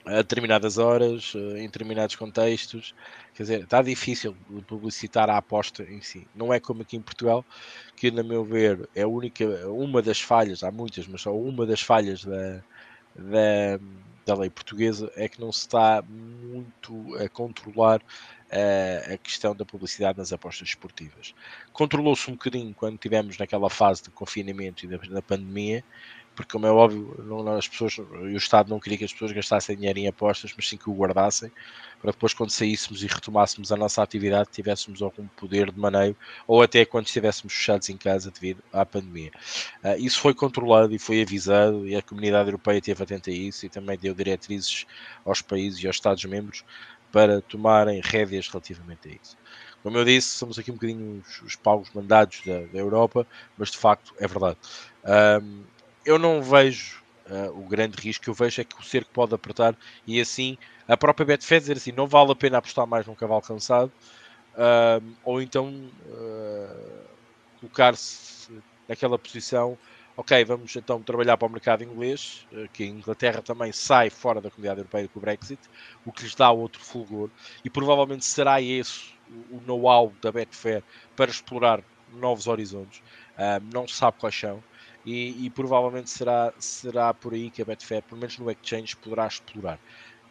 a determinadas horas, em determinados contextos. Quer dizer, está difícil publicitar a aposta em si. Não é como aqui em Portugal, que, na meu ver, é a única, uma das falhas, há muitas, mas só uma das falhas da, da, da lei portuguesa é que não se está muito a controlar uh, a questão da publicidade nas apostas esportivas. Controlou-se um bocadinho quando tivemos naquela fase de confinamento e da, da pandemia, porque como é óbvio, não, as pessoas, o Estado não queria que as pessoas gastassem dinheiro em apostas, mas sim que o guardassem, para depois quando saíssemos e retomássemos a nossa atividade, tivéssemos algum poder de maneio, ou até quando estivéssemos fechados em casa devido à pandemia. Uh, isso foi controlado e foi avisado, e a comunidade europeia esteve atenta a isso, e também deu diretrizes aos países e aos Estados-membros para tomarem rédeas relativamente a isso. Como eu disse, somos aqui um bocadinho os, os paus mandados da, da Europa, mas de facto é verdade. Um, eu não vejo uh, o grande risco, eu vejo é que o cerco pode apertar e assim a própria Betfair dizer assim, não vale a pena apostar mais num cavalo cansado, uh, ou então uh, colocar-se naquela posição, ok, vamos então trabalhar para o mercado inglês, que a Inglaterra também sai fora da comunidade europeia com o Brexit, o que lhes dá outro fulgor, e provavelmente será esse o know-how da Betfair para explorar novos horizontes, não se sabe quais são, e, e, provavelmente será, será por aí que a Betfair, pelo menos no Exchange, poderá explorar.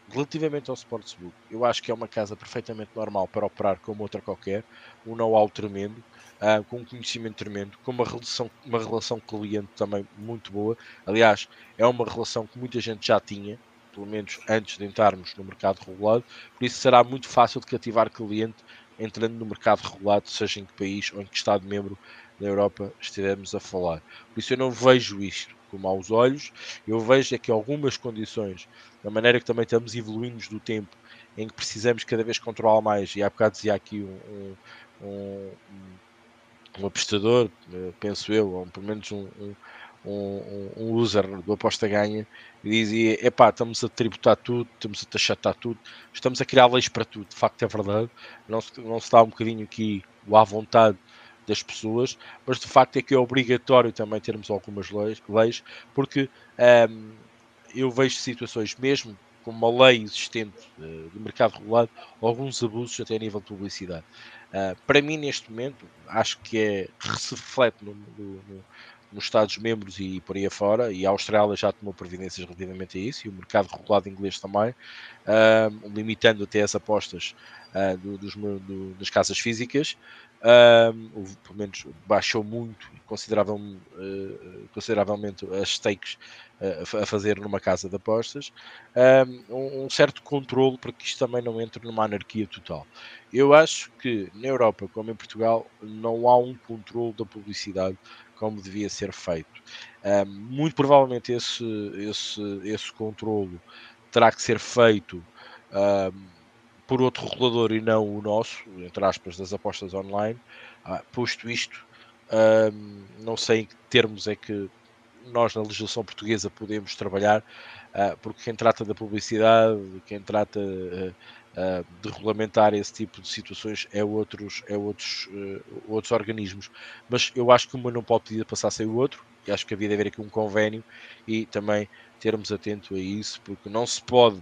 Relativamente ao Sportsbook, eu acho que é uma casa perfeitamente normal para operar como outra qualquer, um know-how tremendo, uh, com um conhecimento tremendo, com uma relação, uma relação cliente também muito boa. Aliás, é uma relação que muita gente já tinha, pelo menos antes de entrarmos no mercado regulado, por isso será muito fácil de cativar cliente entrando no mercado regulado, seja em que país ou em que Estado-membro da Europa estivemos a falar. Por isso eu não vejo isto com maus olhos. Eu vejo é que algumas condições, da maneira que também estamos evoluindo do tempo, em que precisamos cada vez controlar mais, e há bocado dizia aqui um, um, um, um apostador, eh, penso eu, ou pelo menos um, um, um, user do aposta ganha e dizia: epá, estamos a tributar tudo, estamos a taxatar tudo, estamos a criar leis para tudo. De facto, é verdade, não se, não se dá um bocadinho aqui o à vontade das pessoas, mas de facto é que é obrigatório também termos algumas leis, leis porque um, eu vejo situações, mesmo com uma lei existente uh, do mercado regulado, alguns abusos até a nível de publicidade. Uh, para mim, neste momento, acho que é, se reflete no, no, no nos Estados-membros e por aí afora, e a Austrália já tomou providências relativamente a isso, e o mercado regulado inglês também, limitando até as apostas uh, do, dos, do, das casas físicas, uh, pelo menos baixou muito, consideravel, consideravelmente as stakes a fazer numa casa de apostas, um, um certo controle para que isto também não entre numa anarquia total. Eu acho que na Europa, como em Portugal, não há um controle da publicidade como devia ser feito. Muito provavelmente esse, esse, esse controlo terá que ser feito por outro regulador e não o nosso, entre aspas, das apostas online. Uh, posto isto, não sei em que termos é que nós na legislação portuguesa podemos trabalhar, uh, porque quem trata da publicidade, quem trata uh, de regulamentar esse tipo de situações é outros, é outros, uh, outros organismos. Mas eu acho que uma não pode pedir passar sem o outro, e acho que havia de haver aqui um convênio e também termos atento a isso, porque não se pode,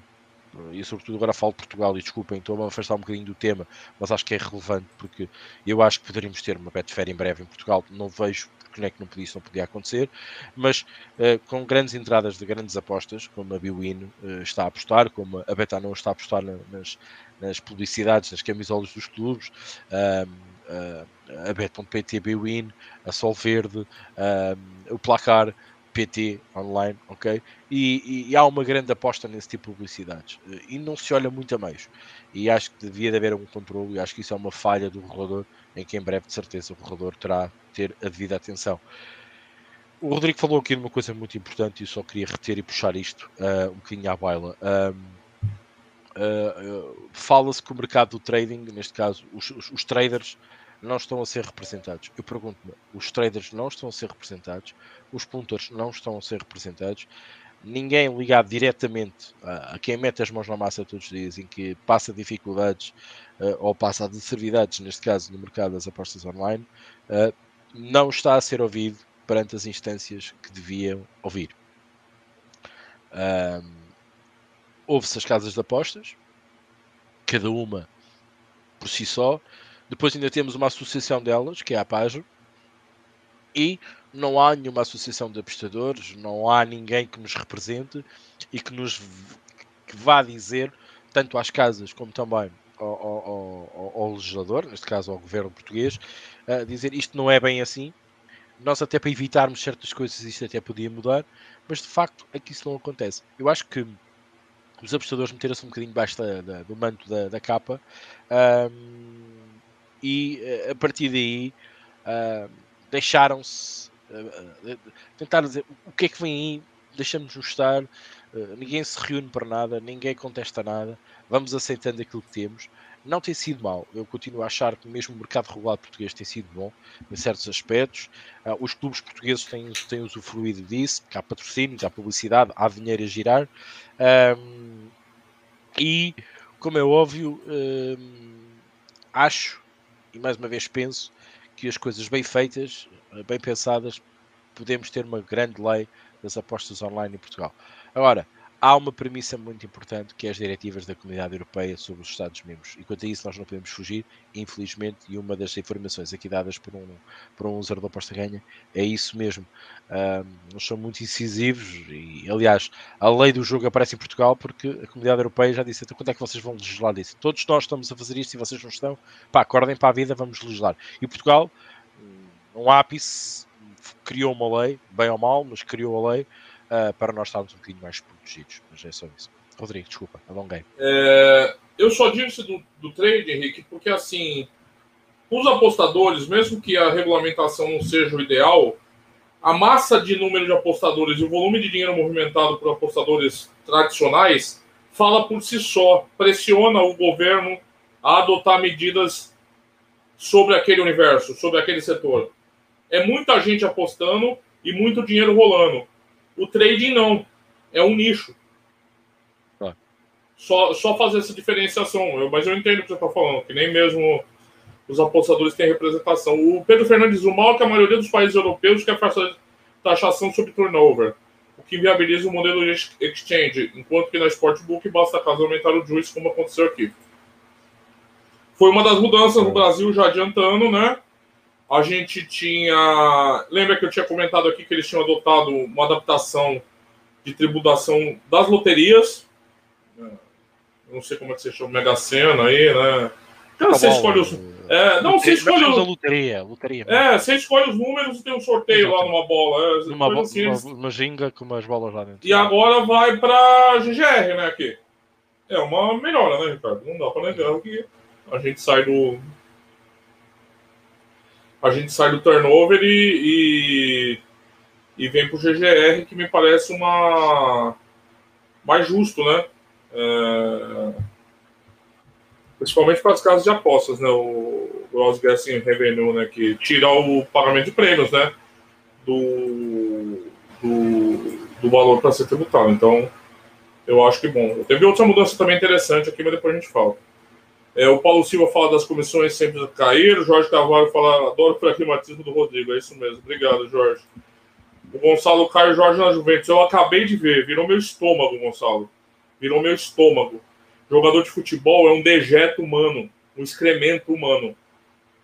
e sobretudo agora falo de Portugal, e desculpem, estou a afastar um bocadinho do tema, mas acho que é relevante, porque eu acho que poderíamos ter uma Betfair em breve em Portugal, não vejo não é que não podia, isso não podia acontecer, mas uh, com grandes entradas de grandes apostas, como a Biwin uh, está a apostar, como a Betano está a apostar na, nas, nas publicidades, nas camisolas dos clubes, a Bet.pt Biwin, a Sol Verde, o Placar, PT online, ok? E, e, há uma grande aposta nesse tipo de publicidades e não se olha muito a meios. E acho que devia de haver um controle e acho que isso é uma falha do regulador em que em breve, de certeza, o regulador terá ter a devida atenção. O Rodrigo falou aqui de uma coisa muito importante e eu só queria reter e puxar isto uh, um bocadinho à baila. Uh, Fala-se que o mercado do trading, neste caso, os, os, os traders não estão a ser representados. Eu pergunto-me, os traders não estão a ser representados, os punters não estão a ser representados, ninguém ligado diretamente a, a, quem mete as mãos na massa todos os dias, em que passa dificuldades uh, ou passa adversidades, neste caso no mercado das apostas online, uh, não está a ser ouvido perante as instâncias que deviam ouvir. Um, Houve-se as casas de apostas, cada uma por si só. Depois ainda temos uma associação delas, que é a Pajo, e não há nenhuma associação de apostadores, não há ninguém que nos represente e que nos que vá dizer, tanto às casas como também ao, ao, ao, legislador, neste caso ao governo português, uh, dizer isto não é bem assim. Nós até para evitarmos certas coisas isto até podia mudar, mas de facto aqui isso não acontece. Eu acho que os apostadores meteram-se um bocadinho debaixo da, da, do manto da, da capa um, e eh, a partir daí uh, deixaram-se uh, tentar dizer o que é que vem aí, deixamos-nos estar, ninguém se reúne para nada, ninguém contesta nada, vamos aceitando aquilo que temos não tem sido mal. Eu continuo a achar que mesmo o mercado regulado português tem sido bom em certos aspectos. Uh, os clubes portugueses têm, têm usufruído disso, há patrocínios, há publicidade, há dinheiro a girar. Um, e, como é óbvio, um, acho, e mais uma vez penso, que as coisas bem feitas, bem pensadas, podemos ter uma grande lei das apostas online em Portugal. Agora, há uma premissa muito importante que é as diretivas da Comunidade Europeia sobre os Estados-membros. E quanto a isso, nós não podemos fugir, infelizmente, e uma das informações aqui dadas por um, por um usuário da aposta ganha é isso mesmo. Nós somos muito incisivos e, aliás, a lei do jogo aparece em Portugal porque a Comunidade Europeia já disse: então, quando é que vocês vão legislar disso? Todos nós estamos a fazer isto e vocês não estão. Pá, acordem para a vida, vamos legislar. E Portugal, um ápice, criou uma lei, bem ou mal, mas criou a lei uh, para nós estarmos um bocadinho mais protegidos. Mas é só isso. Rodrigo, desculpa, alonguei. É, eu só disse do, do trade, Henrique, porque assim, os apostadores, mesmo que a regulamentação não seja o ideal, a massa de número de apostadores e o volume de dinheiro movimentado por apostadores tradicionais fala por si só, pressiona o governo a adotar medidas sobre aquele universo, sobre aquele setor. É muita gente apostando e muito dinheiro rolando. O trading não, é um nicho. Tá. Só, só fazer essa diferenciação. Eu, mas eu entendo o que você está falando, que nem mesmo os apostadores têm representação. O Pedro Fernandes, o mal é que a maioria dos países europeus quer fazer taxação sobre turnover, o que inviabiliza o modelo de exchange, enquanto que na Sportbook basta caso aumentar o juice, como aconteceu aqui. Foi uma das mudanças no Brasil, já adiantando, né? A gente tinha. Lembra que eu tinha comentado aqui que eles tinham adotado uma adaptação de tributação das loterias. Não sei como é que você chama, Mega Sena aí, né? Tá você escolhe os. É, não, você escolhe. Usa loteria, loteria. É, você escolhe os números e tem um sorteio lá numa bola. É, numa, bo assim, uma, uma ginga com umas bolas lá dentro. E agora vai pra GGR, né? Aqui. É uma melhora, né, Ricardo? Não dá pra negar que a gente sai do. A gente sai do turnover e, e, e vem pro GGR, que me parece uma. mais justo, né? É principalmente para as casas de apostas, né? O Gross Guessing Revenue, né? Que tira o pagamento de prêmios, né? Do, do, do valor para ser tributado. Então, eu acho que bom. Teve outra mudança também interessante aqui, mas depois a gente fala. É, o Paulo Silva fala das comissões sempre cair. O Jorge Carvalho fala, adoro o pragmatismo do Rodrigo. É isso mesmo. Obrigado, Jorge. O Gonçalo Caio Jorge na Juventus. Eu acabei de ver. Virou meu estômago, Gonçalo. Virou meu estômago. Jogador de futebol é um dejeto humano, um excremento humano.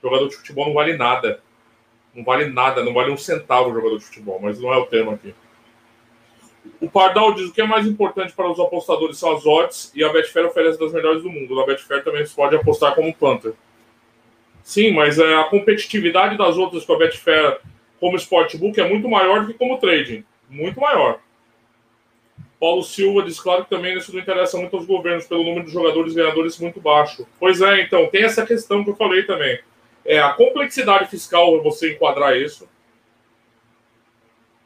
Jogador de futebol não vale nada. Não vale nada, não vale um centavo jogador de futebol, mas não é o tema aqui. O Pardal diz o que é mais importante para os apostadores são as odds e a Betfair oferece das melhores do mundo. Na Betfair também se pode apostar como Panther. Sim, mas é, a competitividade das outras com a Betfair como Sportbook é muito maior do que como trading. Muito maior. Paulo Silva diz claro que também isso não interessa muito aos governos pelo número de jogadores ganhadores muito baixo. Pois é, então, tem essa questão que eu falei também. É a complexidade fiscal, você enquadrar isso.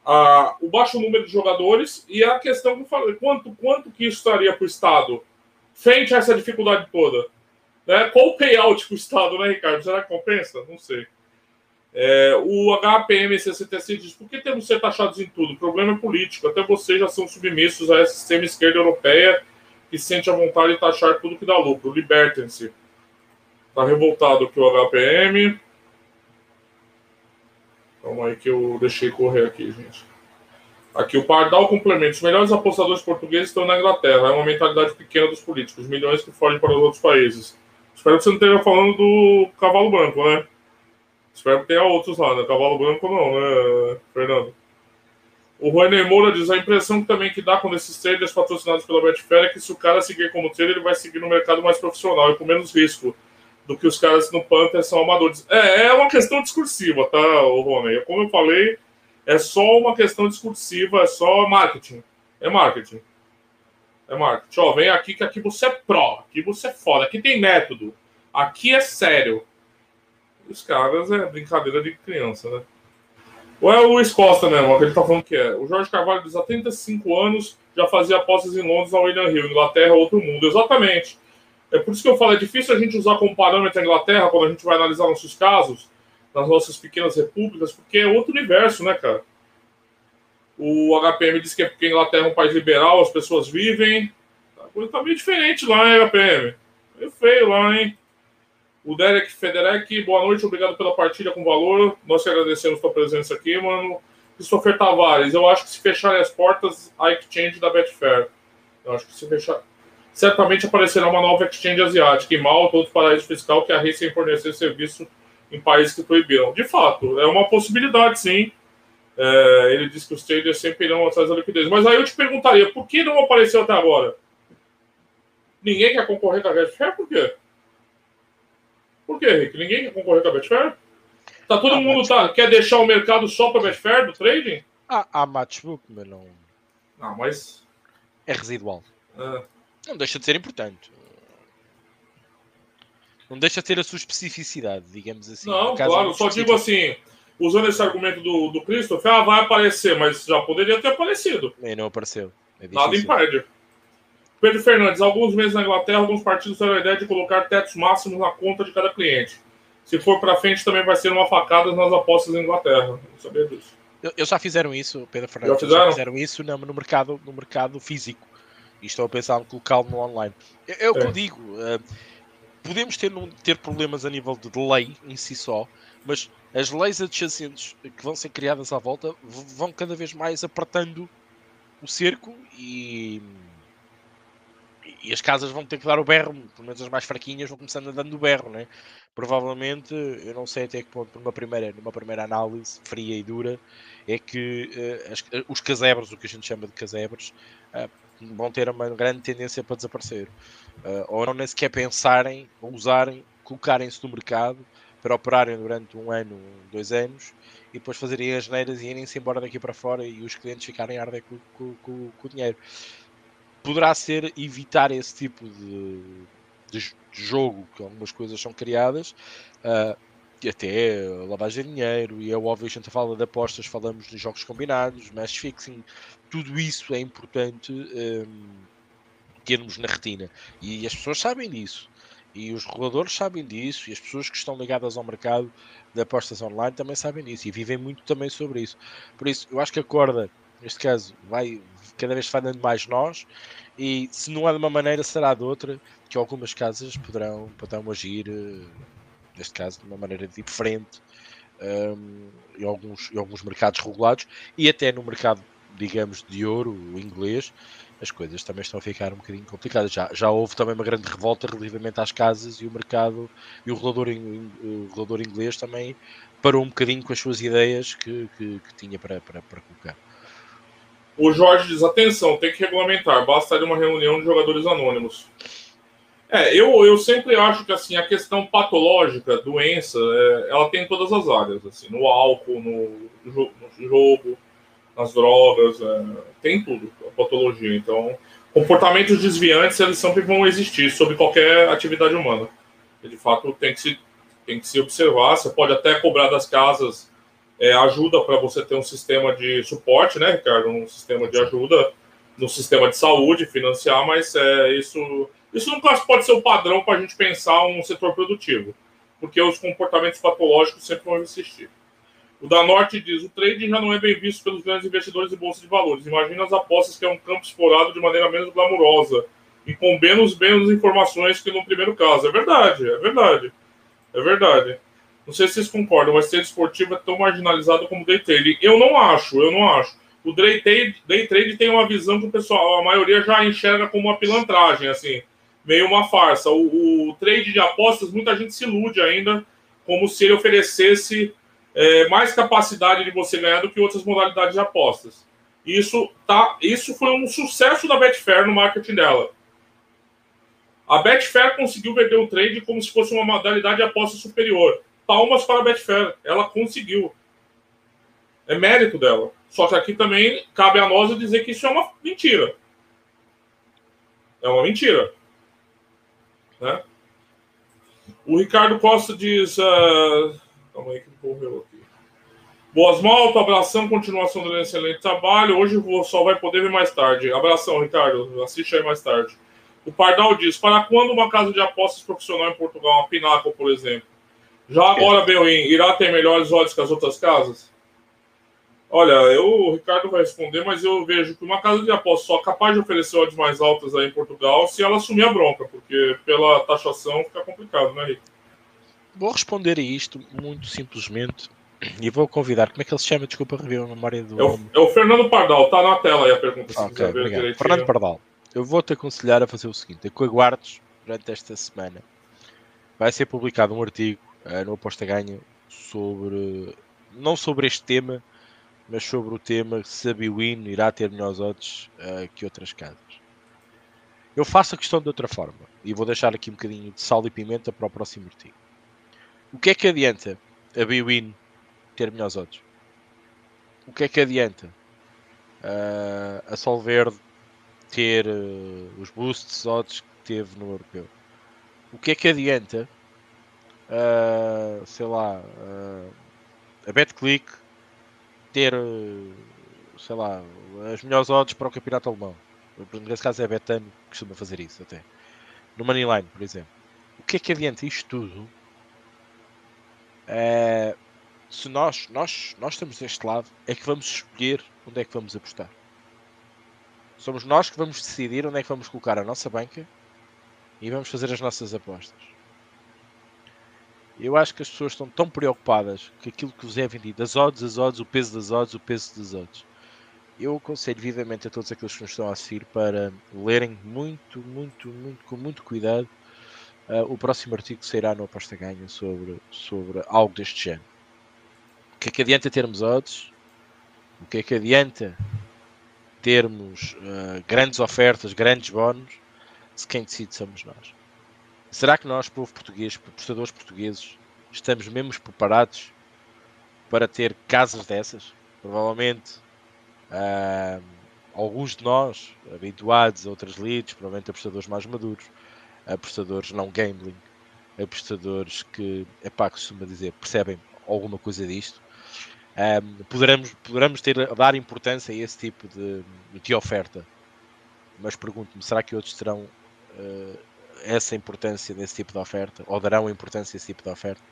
A, o baixo número de jogadores e a questão que eu falei, quanto, quanto que isso estaria para o Estado frente a essa dificuldade toda? Né? Qual o payout para o Estado, né, Ricardo? Será que compensa? Não sei. É, o HPM 66 diz: por que temos que ser taxados em tudo? O problema é político. Até vocês já são submissos a essa sistema esquerda europeia que sente a vontade de taxar tudo que dá lucro. Libertem-se. Está revoltado aqui o HPM. Calma aí que eu deixei correr aqui, gente. Aqui o Pardal complementa. Os melhores apostadores portugueses estão na Inglaterra. É uma mentalidade pequena dos políticos. Milhões que fogem para os outros países. Espero que você não esteja falando do cavalo branco, né? Espero que tenha outros lá, né? Cavalo branco não, né, Fernando? O Rony Moura diz a impressão também que dá quando esses traders patrocinados pela Betfair é que se o cara seguir como trader, ele vai seguir no mercado mais profissional e com menos risco do que os caras no Panther são amadores. É, é uma questão discursiva, tá, Rony? Como eu falei, é só uma questão discursiva, é só marketing. É marketing. É marketing. Ó, vem aqui que aqui você é pró, aqui você é foda, aqui tem método, aqui é sério. Os caras é brincadeira de criança, né? Ou é o Luiz Costa mesmo, que ele tá falando que é. O Jorge Carvalho há 35 anos já fazia apostas em Londres na William Hill, Inglaterra, outro mundo. Exatamente. É por isso que eu falo, é difícil a gente usar como parâmetro a Inglaterra quando a gente vai analisar nossos casos, nas nossas pequenas repúblicas, porque é outro universo, né, cara? O HPM diz que é porque a Inglaterra é um país liberal, as pessoas vivem. A coisa tá meio diferente lá, hein, HPM? Meio feio lá, hein? O Derek Federec, boa noite, obrigado pela partilha com valor. Nós que agradecemos sua presença aqui, mano. Christopher Tavares, eu acho que se fecharem as portas, a exchange da Betfair. Eu acho que se fechar. Certamente aparecerá uma nova exchange asiática, em Malta, outro paraíso fiscal que arrisquem fornecer serviço em países que proibiram. De fato, é uma possibilidade, sim. É, ele diz que os traders sempre irão atrás da liquidez. Mas aí eu te perguntaria, por que não apareceu até agora? Ninguém quer concorrer com a Betfair? Por quê? Por quê, Rick? Ninguém quer concorrer com a Betfair? Tá todo ah, mundo tá, quer deixar o mercado só para Betfair do trading? Ah, há matchbook, mas não. Não, mas. É residual. É. Não deixa de ser importante. Não deixa de ter a sua especificidade, digamos assim. Não, claro, só digo assim. usando esse argumento do, do Christopher, ah, vai aparecer, mas já poderia ter aparecido. E não apareceu. É Nada impede. Pedro Fernandes, alguns meses na Inglaterra, alguns partidos tiveram a ideia de colocar tetos máximos na conta de cada cliente. Se for para frente, também vai ser uma facada nas apostas na Inglaterra. Não sabia disso. Eles já fizeram isso, Pedro Fernandes. Já fizeram, já fizeram isso no, no, mercado, no mercado físico. E estão a pensar em colocá-lo no online. É, é o que é. eu digo. Uh, podemos ter, ter problemas a nível de lei em si só, mas as leis adjacentes que vão ser criadas à volta vão cada vez mais apertando o cerco e, e as casas vão ter que dar o berro, pelo menos as mais fraquinhas vão começando a dando o berro, né? Provavelmente, eu não sei até que ponto, numa primeira, numa primeira análise fria e dura, é que uh, as, os casebres, o que a gente chama de casebres, uh, vão ter uma grande tendência para desaparecer. Uh, ou não nem sequer pensarem, usarem, colocarem-se no mercado para operarem durante um ano, dois anos e depois fazerem as neiras e irem-se embora daqui para fora e os clientes ficarem a arder com, com, com, com o dinheiro. Poderá ser evitar esse tipo de, de, jogo que algumas coisas são criadas. Uh, até lavagem de dinheiro, e é óbvio, a gente fala de apostas, falamos de jogos combinados, match fixing, tudo isso é importante um, termos na retina. E as pessoas sabem disso. E os reguladores sabem disso, e as pessoas que estão ligadas ao mercado de apostas online também sabem disso, e vivem muito também sobre isso. Por isso, eu acho que a corda, neste caso, vai cada vez vai dando mais nós, e se não é de uma maneira, será de outra, que algumas casas poderão, poderão agir, neste caso, de uma maneira diferente, um, em, alguns, em alguns mercados regulados, e até no mercado, digamos, de ouro, inglês, as coisas também estão a ficar um bocadinho complicadas. Já, já houve também uma grande revolta relativamente às casas e o mercado e o regulador, o inglês também parou um bocadinho com as suas ideias que, que, que tinha para, para, para colocar. O Jorge diz: atenção, tem que regulamentar, basta de uma reunião de jogadores anônimos. É, eu, eu sempre acho que assim a questão patológica, doença, é, ela tem em todas as áreas, assim, no álcool, no, no jogo, nas drogas, é, tem tudo, a patologia. Então, comportamentos desviantes, eles sempre vão existir sobre qualquer atividade humana. E, de fato, tem que se, tem que se observar. Você pode até cobrar das casas é, ajuda para você ter um sistema de suporte, né, Ricardo? Um sistema de ajuda no sistema de saúde, financiar, mas é, isso, isso nunca pode ser o padrão para a gente pensar um setor produtivo, porque os comportamentos patológicos sempre vão existir. O da Norte diz: o trading já não é bem visto pelos grandes investidores de bolsa de valores. Imagina as apostas que é um campo explorado de maneira menos glamurosa e com menos, menos informações que no primeiro caso. É verdade, é verdade. É verdade. Não sei se vocês concordam, mas ser esportivo é tão marginalizado como day trade. Eu não acho, eu não acho. O day trade, day trade tem uma visão que o pessoal, a maioria já enxerga como uma pilantragem, assim, meio uma farsa. O, o trade de apostas, muita gente se ilude ainda, como se ele oferecesse é, mais capacidade de você ganhar do que outras modalidades de apostas. Isso, tá, isso foi um sucesso da Betfair no marketing dela. A Betfair conseguiu vender o trade como se fosse uma modalidade de aposta superior. Palmas para a Betfair, ela conseguiu. É mérito dela. Só que aqui também cabe a nós dizer que isso é uma mentira. É uma mentira. Né? O Ricardo Costa diz. Uh, Calma aí que correu aqui. Boas malta, abração, continuação do excelente trabalho. Hoje o só vai poder ver mais tarde. Abração, Ricardo. Assiste aí mais tarde. O Pardal diz: para quando uma casa de apostas profissional em Portugal, uma Pinaco, por exemplo? Já agora, Belin, irá ter melhores olhos que as outras casas? Olha, eu, o Ricardo vai responder, mas eu vejo que uma casa de apostas só capaz de oferecer odds mais altas aí em Portugal se ela assumir a bronca, porque pela taxação fica complicado, né, Ricardo? Vou responder a isto muito simplesmente e vou convidar. Como é que ele se chama? Desculpa, rever a memória do. É o, é o Fernando Pardal, está na tela aí a pergunta. Se okay, ver Fernando Pardal, eu vou-te aconselhar a fazer o seguinte: é que aguardes durante esta semana. Vai ser publicado um artigo uh, no Aposta Ganha sobre. não sobre este tema, mas sobre o tema se a Biwin irá ter melhores odds uh, que outras casas. Eu faço a questão de outra forma e vou deixar aqui um bocadinho de sal e pimenta para o próximo artigo. O que é que adianta a Bwin ter melhores odds? O que é que adianta uh, a Solverde ter uh, os boosts odds que teve no europeu? O que é que adianta, sei lá, a BetClick ter, sei lá, as melhores odds para o campeonato alemão. Nesse caso é a Betano que costuma fazer isso até. No Moneyline, por exemplo. O que é que adianta isto tudo? É, se nós, nós, nós estamos deste lado, é que vamos escolher onde é que vamos apostar. Somos nós que vamos decidir onde é que vamos colocar a nossa banca e vamos fazer as nossas apostas. Eu acho que as pessoas estão tão preocupadas com aquilo que vos é vendido, as odds, as odds, o peso das odds, o peso das odds. Eu aconselho vivamente a todos aqueles que nos estão a assistir para lerem muito, muito, muito, com muito cuidado uh, o próximo artigo que sairá no Aposta Ganha sobre, sobre algo deste género. O que é que adianta termos odds? O que é que adianta termos uh, grandes ofertas, grandes bónus, se quem decide somos nós? Será que nós, povo português, apostadores portugueses, estamos mesmo preparados para ter casas dessas? Provavelmente uh, alguns de nós, habituados a outras leads, provavelmente apostadores mais maduros, apostadores não gambling, apostadores que, é pá, costuma dizer, percebem alguma coisa disto, um, poderemos, poderemos ter a dar importância a esse tipo de, de oferta. Mas pergunto-me, será que outros terão uh, essa importância nesse tipo de oferta? Ou darão importância a esse tipo de oferta?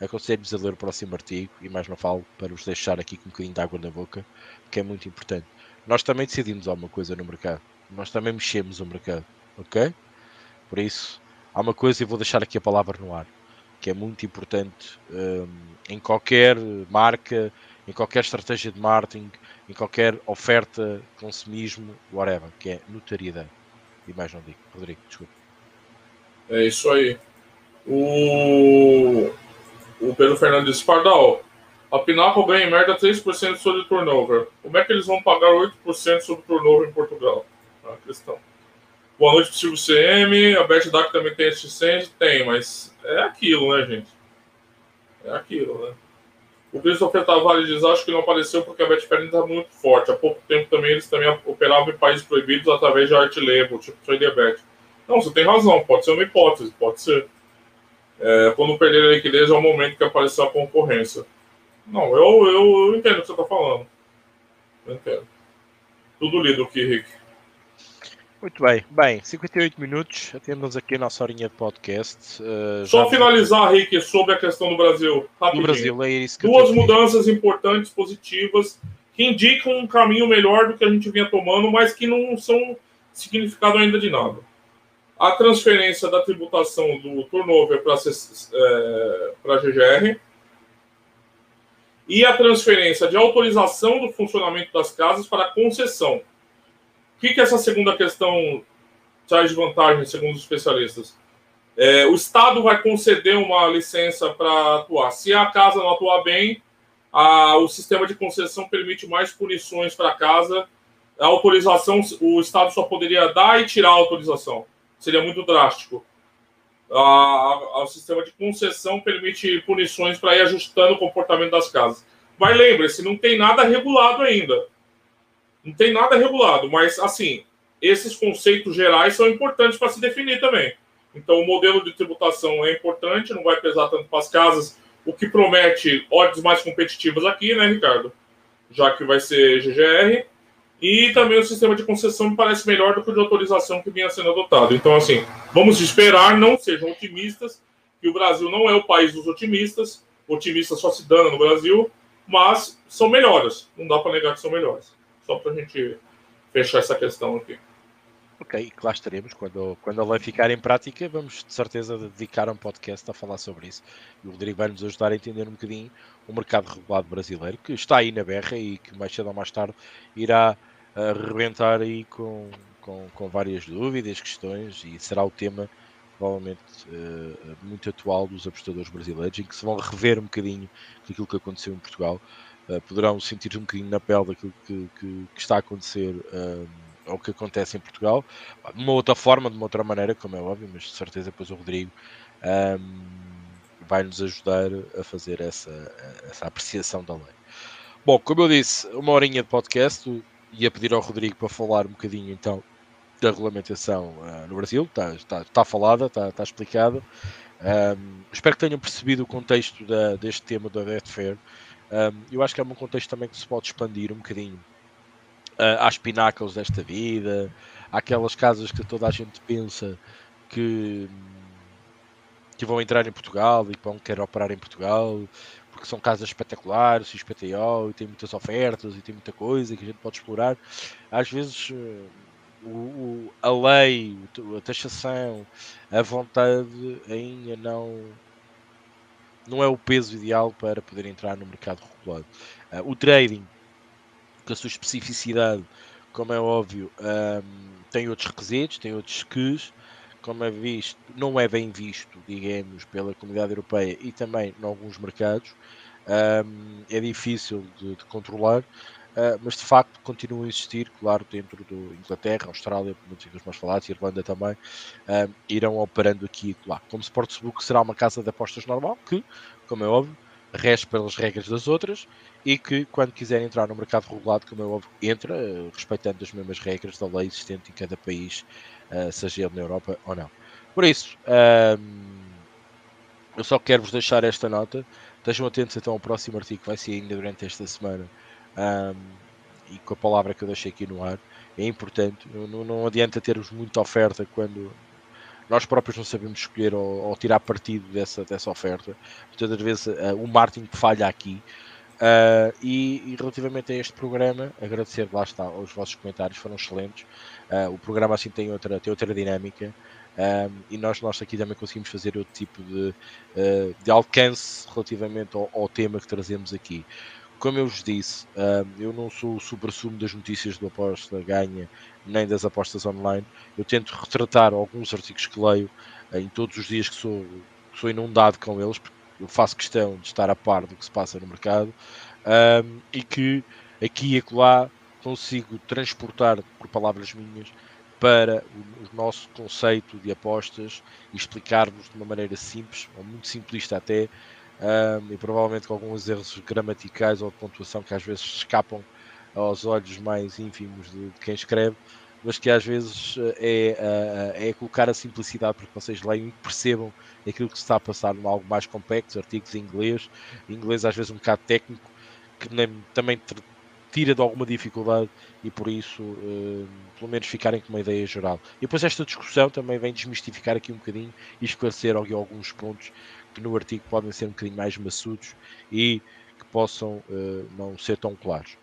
Aconselho-vos a ler o próximo artigo e mais não falo para os deixar aqui com um bocadinho de água na boca, que é muito importante. Nós também decidimos alguma coisa no mercado. Nós também mexemos o mercado, ok? Por isso, há uma coisa e vou deixar aqui a palavra no ar, que é muito importante um, em qualquer marca, em qualquer estratégia de marketing, em qualquer oferta, consumismo, whatever, que é notariedade. E mais não digo. Rodrigo, desculpa. É isso aí. O, o Pedro Fernandes Pardal. A Pinnacle ganha em média 3% sobre turnover. Como é que eles vão pagar 8% sobre turnover em Portugal? É a questão. Boa noite Silvio CM. A Beth Dark também tem senso? Tem, mas é aquilo, né, gente? É aquilo, né? O Christopher Tavares diz: acho que não apareceu porque a Betfair está muito forte. Há pouco tempo também eles também operavam em países proibidos através de art label, tipo Trader Bet. Não, você tem razão, pode ser uma hipótese, pode ser. É, quando perder a liquidez é o momento que apareceu a concorrência. Não, eu, eu, eu entendo o que você está falando. Eu entendo. Tudo lido aqui, Rick. Muito bem, bem, 58 minutos, temos aqui a nossa horinha de podcast. Uh, Só finalizar, Rick, sobre a questão do Brasil. Rapidinho. Do Brasil, é isso que Duas mudanças importantes, positivas, que indicam um caminho melhor do que a gente vinha tomando, mas que não são significado ainda de nada. A transferência da tributação do turnover para é, GGR e a transferência de autorização do funcionamento das casas para concessão que, que essa segunda questão traz de vantagem, segundo os especialistas? É, o Estado vai conceder uma licença para atuar. Se a casa não atuar bem, a, o sistema de concessão permite mais punições para a casa. A autorização, o Estado só poderia dar e tirar a autorização. Seria muito drástico. O sistema de concessão permite punições para ir ajustando o comportamento das casas. Mas lembre-se, não tem nada regulado ainda. Não tem nada regulado, mas assim, esses conceitos gerais são importantes para se definir também. Então, o modelo de tributação é importante, não vai pesar tanto para as casas, o que promete odds mais competitivas aqui, né, Ricardo? Já que vai ser GGR. E também o sistema de concessão me parece melhor do que o de autorização que vinha sendo adotado. Então, assim, vamos esperar, não sejam otimistas, que o Brasil não é o país dos otimistas, otimistas só se dana no Brasil, mas são melhores. Não dá para negar que são melhores. Só para a gente fechar essa questão aqui. Ok, lá estaremos. Quando, quando a lei ficar em prática, vamos de certeza dedicar um podcast a falar sobre isso. E o Rodrigo vai nos ajudar a entender um bocadinho o mercado regulado brasileiro, que está aí na berra e que mais cedo ou mais tarde irá arrebentar aí com, com, com várias dúvidas, questões e será o tema provavelmente uh, muito atual dos apostadores brasileiros, em que se vão rever um bocadinho daquilo que aconteceu em Portugal uh, poderão sentir um bocadinho na pele daquilo que, que, que está a acontecer uh, ou que acontece em Portugal, de uma outra forma, de uma outra maneira, como é óbvio, mas de certeza depois o Rodrigo um, vai nos ajudar a fazer essa, essa apreciação da lei. Bom, como eu disse, uma horinha de podcast, ia pedir ao Rodrigo para falar um bocadinho então da regulamentação uh, no Brasil, está, está, está falada, está, está explicada. Um, espero que tenham percebido o contexto da, deste tema da Betfair. Um, eu acho que é um contexto também que se pode expandir um bocadinho uh, às pináculos desta vida, àquelas casas que toda a gente pensa que, que vão entrar em Portugal e que vão querer operar em Portugal, porque são casas espetaculares, XPTO, e tem muitas ofertas e tem muita coisa que a gente pode explorar. Às vezes uh, o, o, a lei, a taxação, a vontade ainda não não é o peso ideal para poder entrar no mercado regulado. Uh, o trading, com a sua especificidade, como é óbvio, um, tem outros requisitos, tem outros ques, como é visto, não é bem visto, digamos, pela comunidade europeia e também em alguns mercados. Um, é difícil de, de controlar, Uh, mas de facto continuam a existir, claro, dentro do Inglaterra, Austrália, muitos dos mais falados, Irlanda também, uh, irão operando aqui e lá. Como Sportsbook será uma casa de apostas normal, que, como é óbvio, rege pelas regras das outras e que, quando quiser entrar no mercado regulado, como é óbvio, entra, uh, respeitando as mesmas regras da lei existente em cada país, seja ele na Europa ou não. Por isso, eu só quero vos deixar esta nota. Estejam atentos então ao próximo artigo que vai ser ainda durante esta semana um, e com a palavra que eu deixei aqui no ar, é importante. Não, não adianta termos muita oferta quando nós próprios não sabemos escolher ou, ou tirar partido dessa, dessa oferta. Muitas vezes uh, o marketing falha aqui. Uh, e, e, relativamente a este programa, agradecer, lá está, os vossos comentários foram excelentes. Uh, o programa assim tem outra, tem outra dinâmica. Um, e nós, nós aqui também conseguimos fazer outro tipo de, uh, de alcance relativamente ao, ao, tema que trazemos aqui como eu vos disse, eu não sou o super-sumo das notícias do aposta ganha nem das apostas online. Eu tento retratar alguns artigos que leio em todos os dias que sou, que sou inundado com eles, porque eu faço questão de estar a par do que se passa no mercado um, e que aqui e acolá consigo transportar por palavras minhas para o, nosso conceito de apostas e explicar-vos de uma maneira simples, ou muito simplista até, um, e provavelmente com alguns erros gramaticais ou de pontuação que às vezes escapam aos olhos mais ínfimos de, de quem escreve, mas que às vezes eh, é, é colocar a simplicidade para que vocês leiam e percebam aquilo que se está a passar em algo mais complexo, artigos em inglês, inglês às vezes um bocado técnico, que também tira de alguma dificuldade e por isso uh, pelo menos ficarem com uma ideia geral. E depois esta discussão também vem desmistificar aqui um bocadinho e esclarecer alguns pontos que no artigo podem ser um bocadinho mais maçudos e que possam uh, não ser tão claros.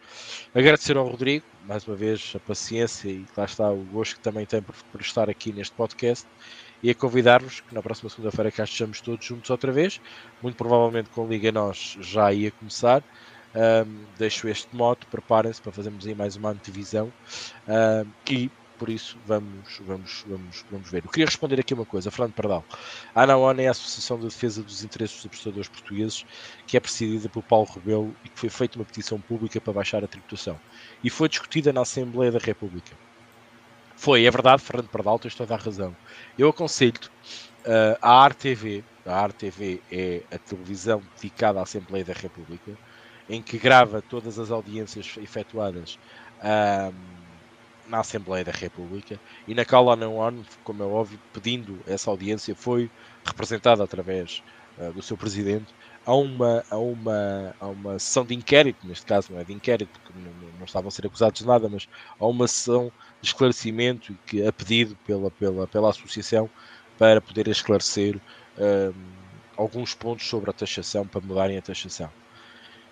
Agradecer ao Rodrigo, mais uma vez, a paciência e lá está o gosto que também tem por, por estar aqui neste podcast e a convidar-vos que na próxima segunda-feira cá estejamos todos juntos outra vez, muito provavelmente com Liga Nós já ia começar. Um, deixo este moto, preparem-se para fazermos aí mais uma antevisão um, e por isso vamos, vamos, vamos, vamos ver. Eu queria responder aqui uma coisa, Fernando Pardal. A ANAON é a Associação de Defesa dos Interesses dos Apostadores Portugueses, que é presidida por Paulo Rebelo e que foi feita uma petição pública para baixar a tributação. E foi discutida na Assembleia da República. Foi, é verdade, Fernando Pardal, tens toda a razão. Eu aconselho-te uh, a ARTV, a ARTV é a televisão dedicada à Assembleia da República, em que grava todas as audiências efetuadas um, na Assembleia da República e na qual a ONU, como é óbvio, pedindo essa audiência, foi representada através uh, do seu presidente a uma, a, uma, a uma sessão de inquérito, neste caso não é de inquérito, porque não, não estavam a ser acusados de nada, mas a uma sessão de esclarecimento que a pedido pela, pela, pela associação para poder esclarecer um, alguns pontos sobre a taxação, para mudarem a taxação.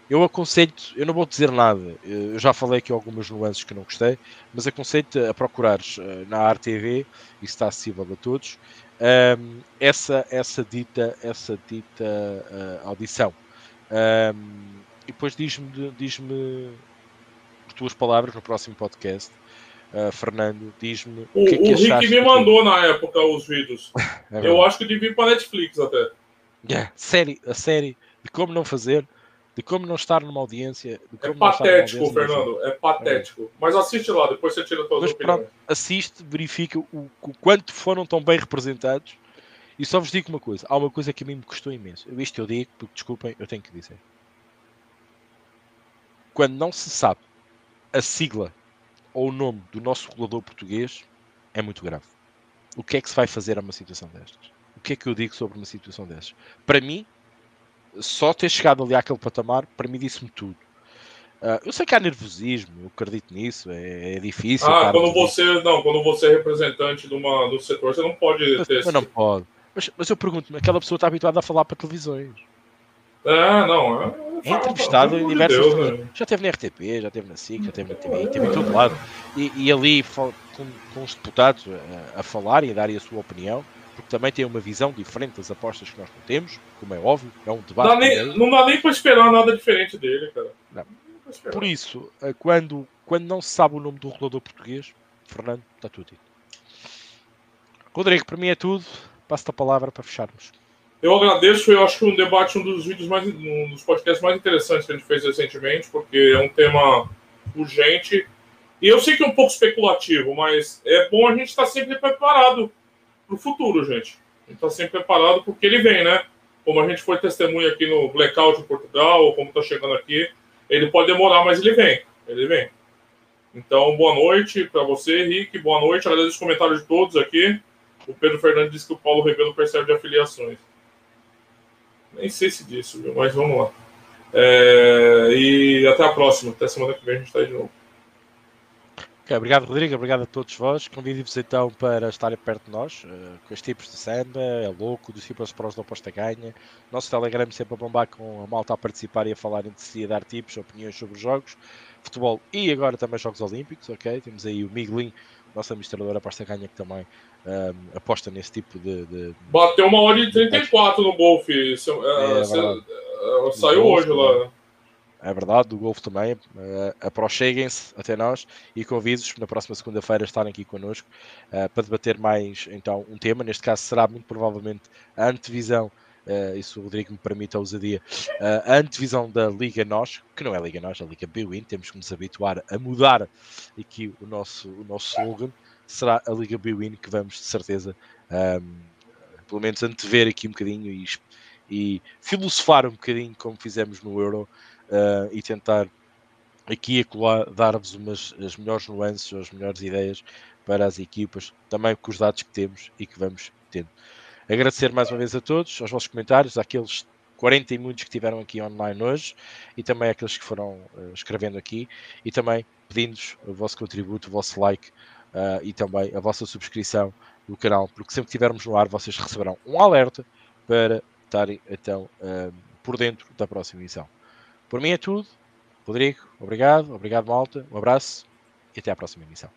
Eu aconselho eu não vou dizer nada, eu já falei aqui algumas nuances que não gostei, mas aconselho-te a procurares eh, na RTV, isso está acessível a todos, um, essa, essa dita, essa dita uh, audição. Um, e depois diz-me, diz-me, por tuas palavras, no próximo podcast, uh, Fernando, diz-me o, o que é que O Rick me mandou na época os vídeos. é eu acho que devia ir para Netflix até. Yeah, série, a série de como não fazer de como não estar numa audiência. é patético, Fernando, é patético. É. Mas assiste lá, depois você tira todas as opiniões. Assiste, verifica o, o, quanto foram tão bem representados. E só vos digo uma coisa: há uma coisa que a mim me custou imenso. Isto eu digo, porque desculpem, eu tenho que dizer. Quando não se sabe a sigla ou o nome do nosso regulador português, é muito grave. O que é que se vai fazer a uma situação destas? O que é que eu digo sobre uma situação destas? Para mim, só ter chegado ali àquele patamar, para mim disse-me tudo. Uh, eu sei que há nervosismo, eu acredito nisso, é, é difícil. Ah, quando você, não, quando você é representante de uma, do setor, você não pode ter. Mas não pode. Mas, mas eu pergunto-me, aquela pessoa está habituada a falar para televisões. É, não. É, é entrevistado em diversas. De Deus, né? Já teve na RTP, já teve na SIC, já teve na TV, teve em todo lado. E, e ali com, com, os deputados a, a falar e a darem a sua opinião porque também tem uma visão diferente das apostas que nós não temos, como é óbvio, é um debate. Dá nem, não dá nem para esperar nada diferente dele, cara. Não. Por isso, eh, quando, quando não se sabe o nome do regulador português, Fernando, está tudo dito. Rodrigo, para mim é tudo. Passo-te a palavra para fecharmos. Eu agradeço, eu acho que um debate, um dos vídeos mais, um dos podcasts mais interessantes que a gente fez recentemente, porque é um tema urgente. E eu sei que é um pouco especulativo, mas é bom a gente estar sempre preparado para o futuro, gente. Está sempre preparado porque ele vem, né? Como a gente foi testemunha aqui no Blackout em Portugal, ou como está chegando aqui, ele pode demorar, mas ele vem. Ele vem. Então, boa noite para você, Henrique. Boa noite. Agradeço os comentários de todos aqui. O Pedro Fernandes disse que o Paulo Rebelo percebe de afiliações. Nem sei se disse, mas vamos lá. É... E até a próxima. Até semana que vem a gente está aí de novo. Obrigado, Rodrigo. Obrigado a todos vós. Convido-vos então para estarem perto de nós, uh, com os tipos de samba, é louco, dos tipos para os da aposta ganha. Nosso Telegram sempre a bombar com a malta a participar e a falar entre si, a dar tipos, opiniões sobre os jogos, futebol e agora também Jogos Olímpicos, ok? Temos aí o Miguelin, nosso administrador aposta ganha, que também um, ehm, aposta nesse tipo de, de, Bateu uma hora e 34 no golfe. É, é, saiu hoje lá é verdade, do Golfo também. Uh, aproxeguem-se até nós e convido-os na próxima segunda-feira a estarem aqui connosco uh, para debater mais então um tema. Neste caso será muito provavelmente a antevisão, uh, isso o Rodrigo me permite a ousadia, uh, a antevisão da Liga Nós, que não é Liga Nós, é a Liga Bwin. Temos que nos habituar a mudar aqui o nosso, o nosso slogan. Será a Liga Bwin que vamos de certeza, um, ehm, pelo menos antever aqui um bocadinho e, e filosofar um bocadinho como fizemos no Euro uh, e tentar aqui e acolá dar-vos umas as melhores nuances, as melhores ideias para as equipas, também com os dados que temos e que vamos tendo. Agradecer mais uma vez a todos, aos vossos comentários, àqueles 40 e muitos que estiveram aqui online hoje e também àqueles que foram uh, escrevendo aqui e também pedindo-vos o vosso contributo, o vosso like uh, e também a vossa subscrição do canal, porque sempre que estivermos no ar vocês receberão um alerta para estarem então uh, por dentro da próxima edição. Por mim é tudo. Rodrigo, obrigado. Obrigado, malta. Um abraço e até à próxima emissão.